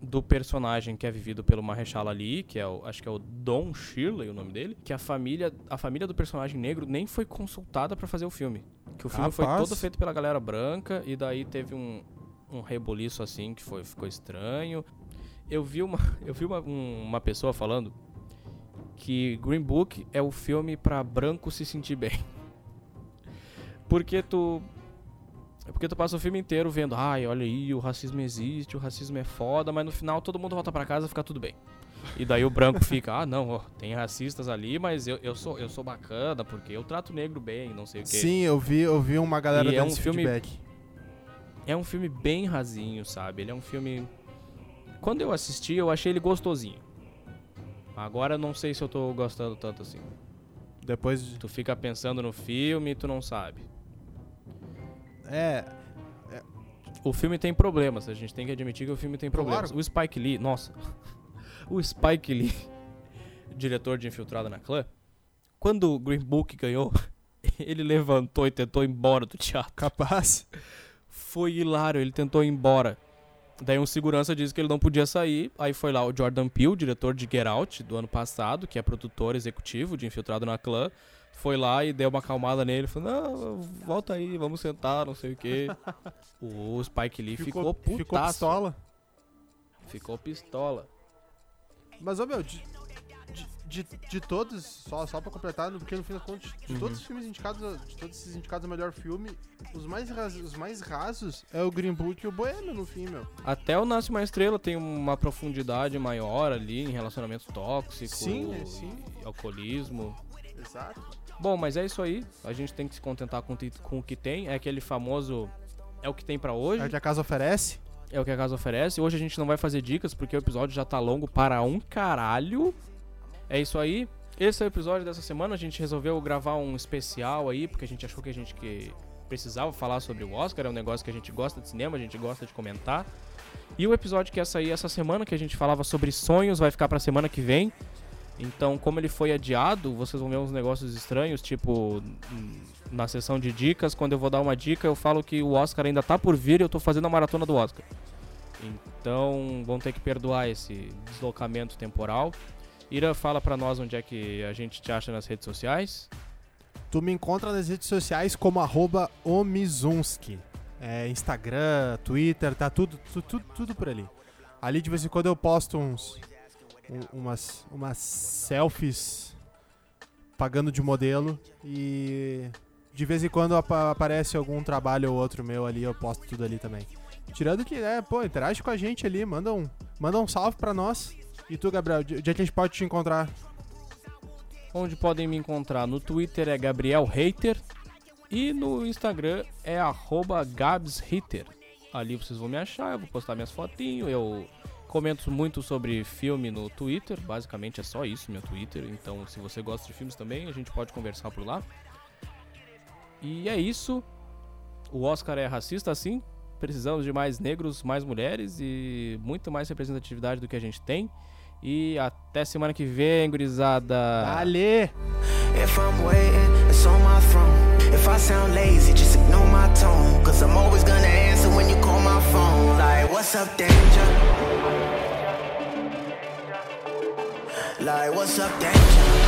do personagem que é vivido pelo Marechal Ali, que é o, acho que é o Don Shirley, o nome dele, que a família, a família do personagem negro nem foi consultada pra fazer o filme. Que o filme foi Rapaz. todo feito pela galera branca e daí teve um, um reboliço assim que foi, ficou estranho. Eu vi uma, eu vi uma, um- uma pessoa falando que Green Book é o filme pra branco se sentir bem. Porque tu porque tu passa o filme inteiro vendo, ai, olha aí, o racismo existe, o racismo é foda, mas no final todo mundo volta pra casa e fica tudo bem. E daí o branco fica, ah, não, ó, tem racistas ali, mas eu, eu, sou, eu sou bacana porque eu trato negro bem, não sei o quê. Sim, eu vi, eu vi uma galera E é dando um esse filme- feedback. É um filme bem rasinho, sabe? Ele é um filme. Quando eu assisti, eu achei ele gostosinho. Agora não sei se eu tô gostando tanto assim. Depois de... Tu fica pensando no filme e tu não sabe. É, O filme tem problemas, a gente tem que admitir que o filme tem problemas. Claro. O Spike Lee, nossa. o Spike Lee, diretor de Infiltrado na Clã, Quando o Green Book ganhou, ele levantou e tentou ir embora do teatro. Capaz. Foi hilário, ele tentou ir embora. Daí um segurança disse que ele não podia sair. Aí foi lá o Jordan Peele, diretor de Get Out do ano passado, que é produtor executivo de Infiltrado na Clã. Foi lá e deu uma acalmada nele. Falou: Não, volta aí, vamos sentar, não sei o quê. o Spike Lee ficou, putaço. ficou pistola. Ficou pistola. Mas, ô meu, de, de, todos, só, só pra completar, porque no fim das contas, de Uhum. todos os filmes indicados, de todos esses indicados ao melhor filme, os mais, rasos, os mais rasos é o Green Book e o Boêmio no fim, meu. Até o Nasce Uma Estrela tem uma profundidade maior ali em relacionamento tóxico, Sim, sim. e alcoolismo. Exato. Bom, mas é isso aí. A gente tem que se contentar com, com o que tem. É aquele famoso. É o que tem pra hoje. É o que a casa oferece. É o que a casa oferece. Hoje a gente não vai fazer dicas porque o episódio já tá longo para um caralho. É isso aí. Esse é o episódio dessa semana. A gente resolveu gravar um especial aí porque a gente achou que a gente que precisava falar sobre o Oscar. É um negócio que a gente gosta de cinema, a gente gosta de comentar. E o episódio que ia sair essa semana, que a gente falava sobre sonhos, vai ficar pra semana que vem. Então, como ele foi adiado, vocês vão ver uns negócios estranhos, tipo na sessão de dicas, quando eu vou dar uma dica, eu falo que o Oscar ainda tá por vir e eu tô fazendo a maratona do Oscar. Então, vão ter que perdoar esse deslocamento temporal. Ira, fala pra nós onde é que a gente te acha nas redes sociais. Tu me encontra nas redes sociais como arroba omizunski. É, Instagram, Twitter, tá tudo, tu- tudo, tudo por ali. Ali de vez em quando eu posto uns um- umas, umas selfies pagando de modelo e de vez em quando apa- aparece algum trabalho ou outro meu ali, eu posto tudo ali também. Tirando que, é, pô, interage com a gente ali, manda um, manda um salve pra nós. E tu, Gabriel, onde a gente pode te encontrar? Onde podem me encontrar? No Twitter é Gabriel Hater e no Instagram é GabsHater. Ali vocês vão me achar, eu vou postar minhas fotinhos, eu comento muito sobre filme no Twitter, basicamente é só isso meu Twitter, então se você gosta de filmes também, a gente pode conversar por lá. E é isso. O Oscar é racista sim, precisamos de mais negros, mais mulheres e muito mais representatividade do que a gente tem. E até semana que vem, gurizada. Ale! If I'm waiting, it's on my throne. If I sound lazy, just ignore my tone. Cause I'm always gonna answer when you call my phone. Like, what's up, danger? Like, what's up, danger?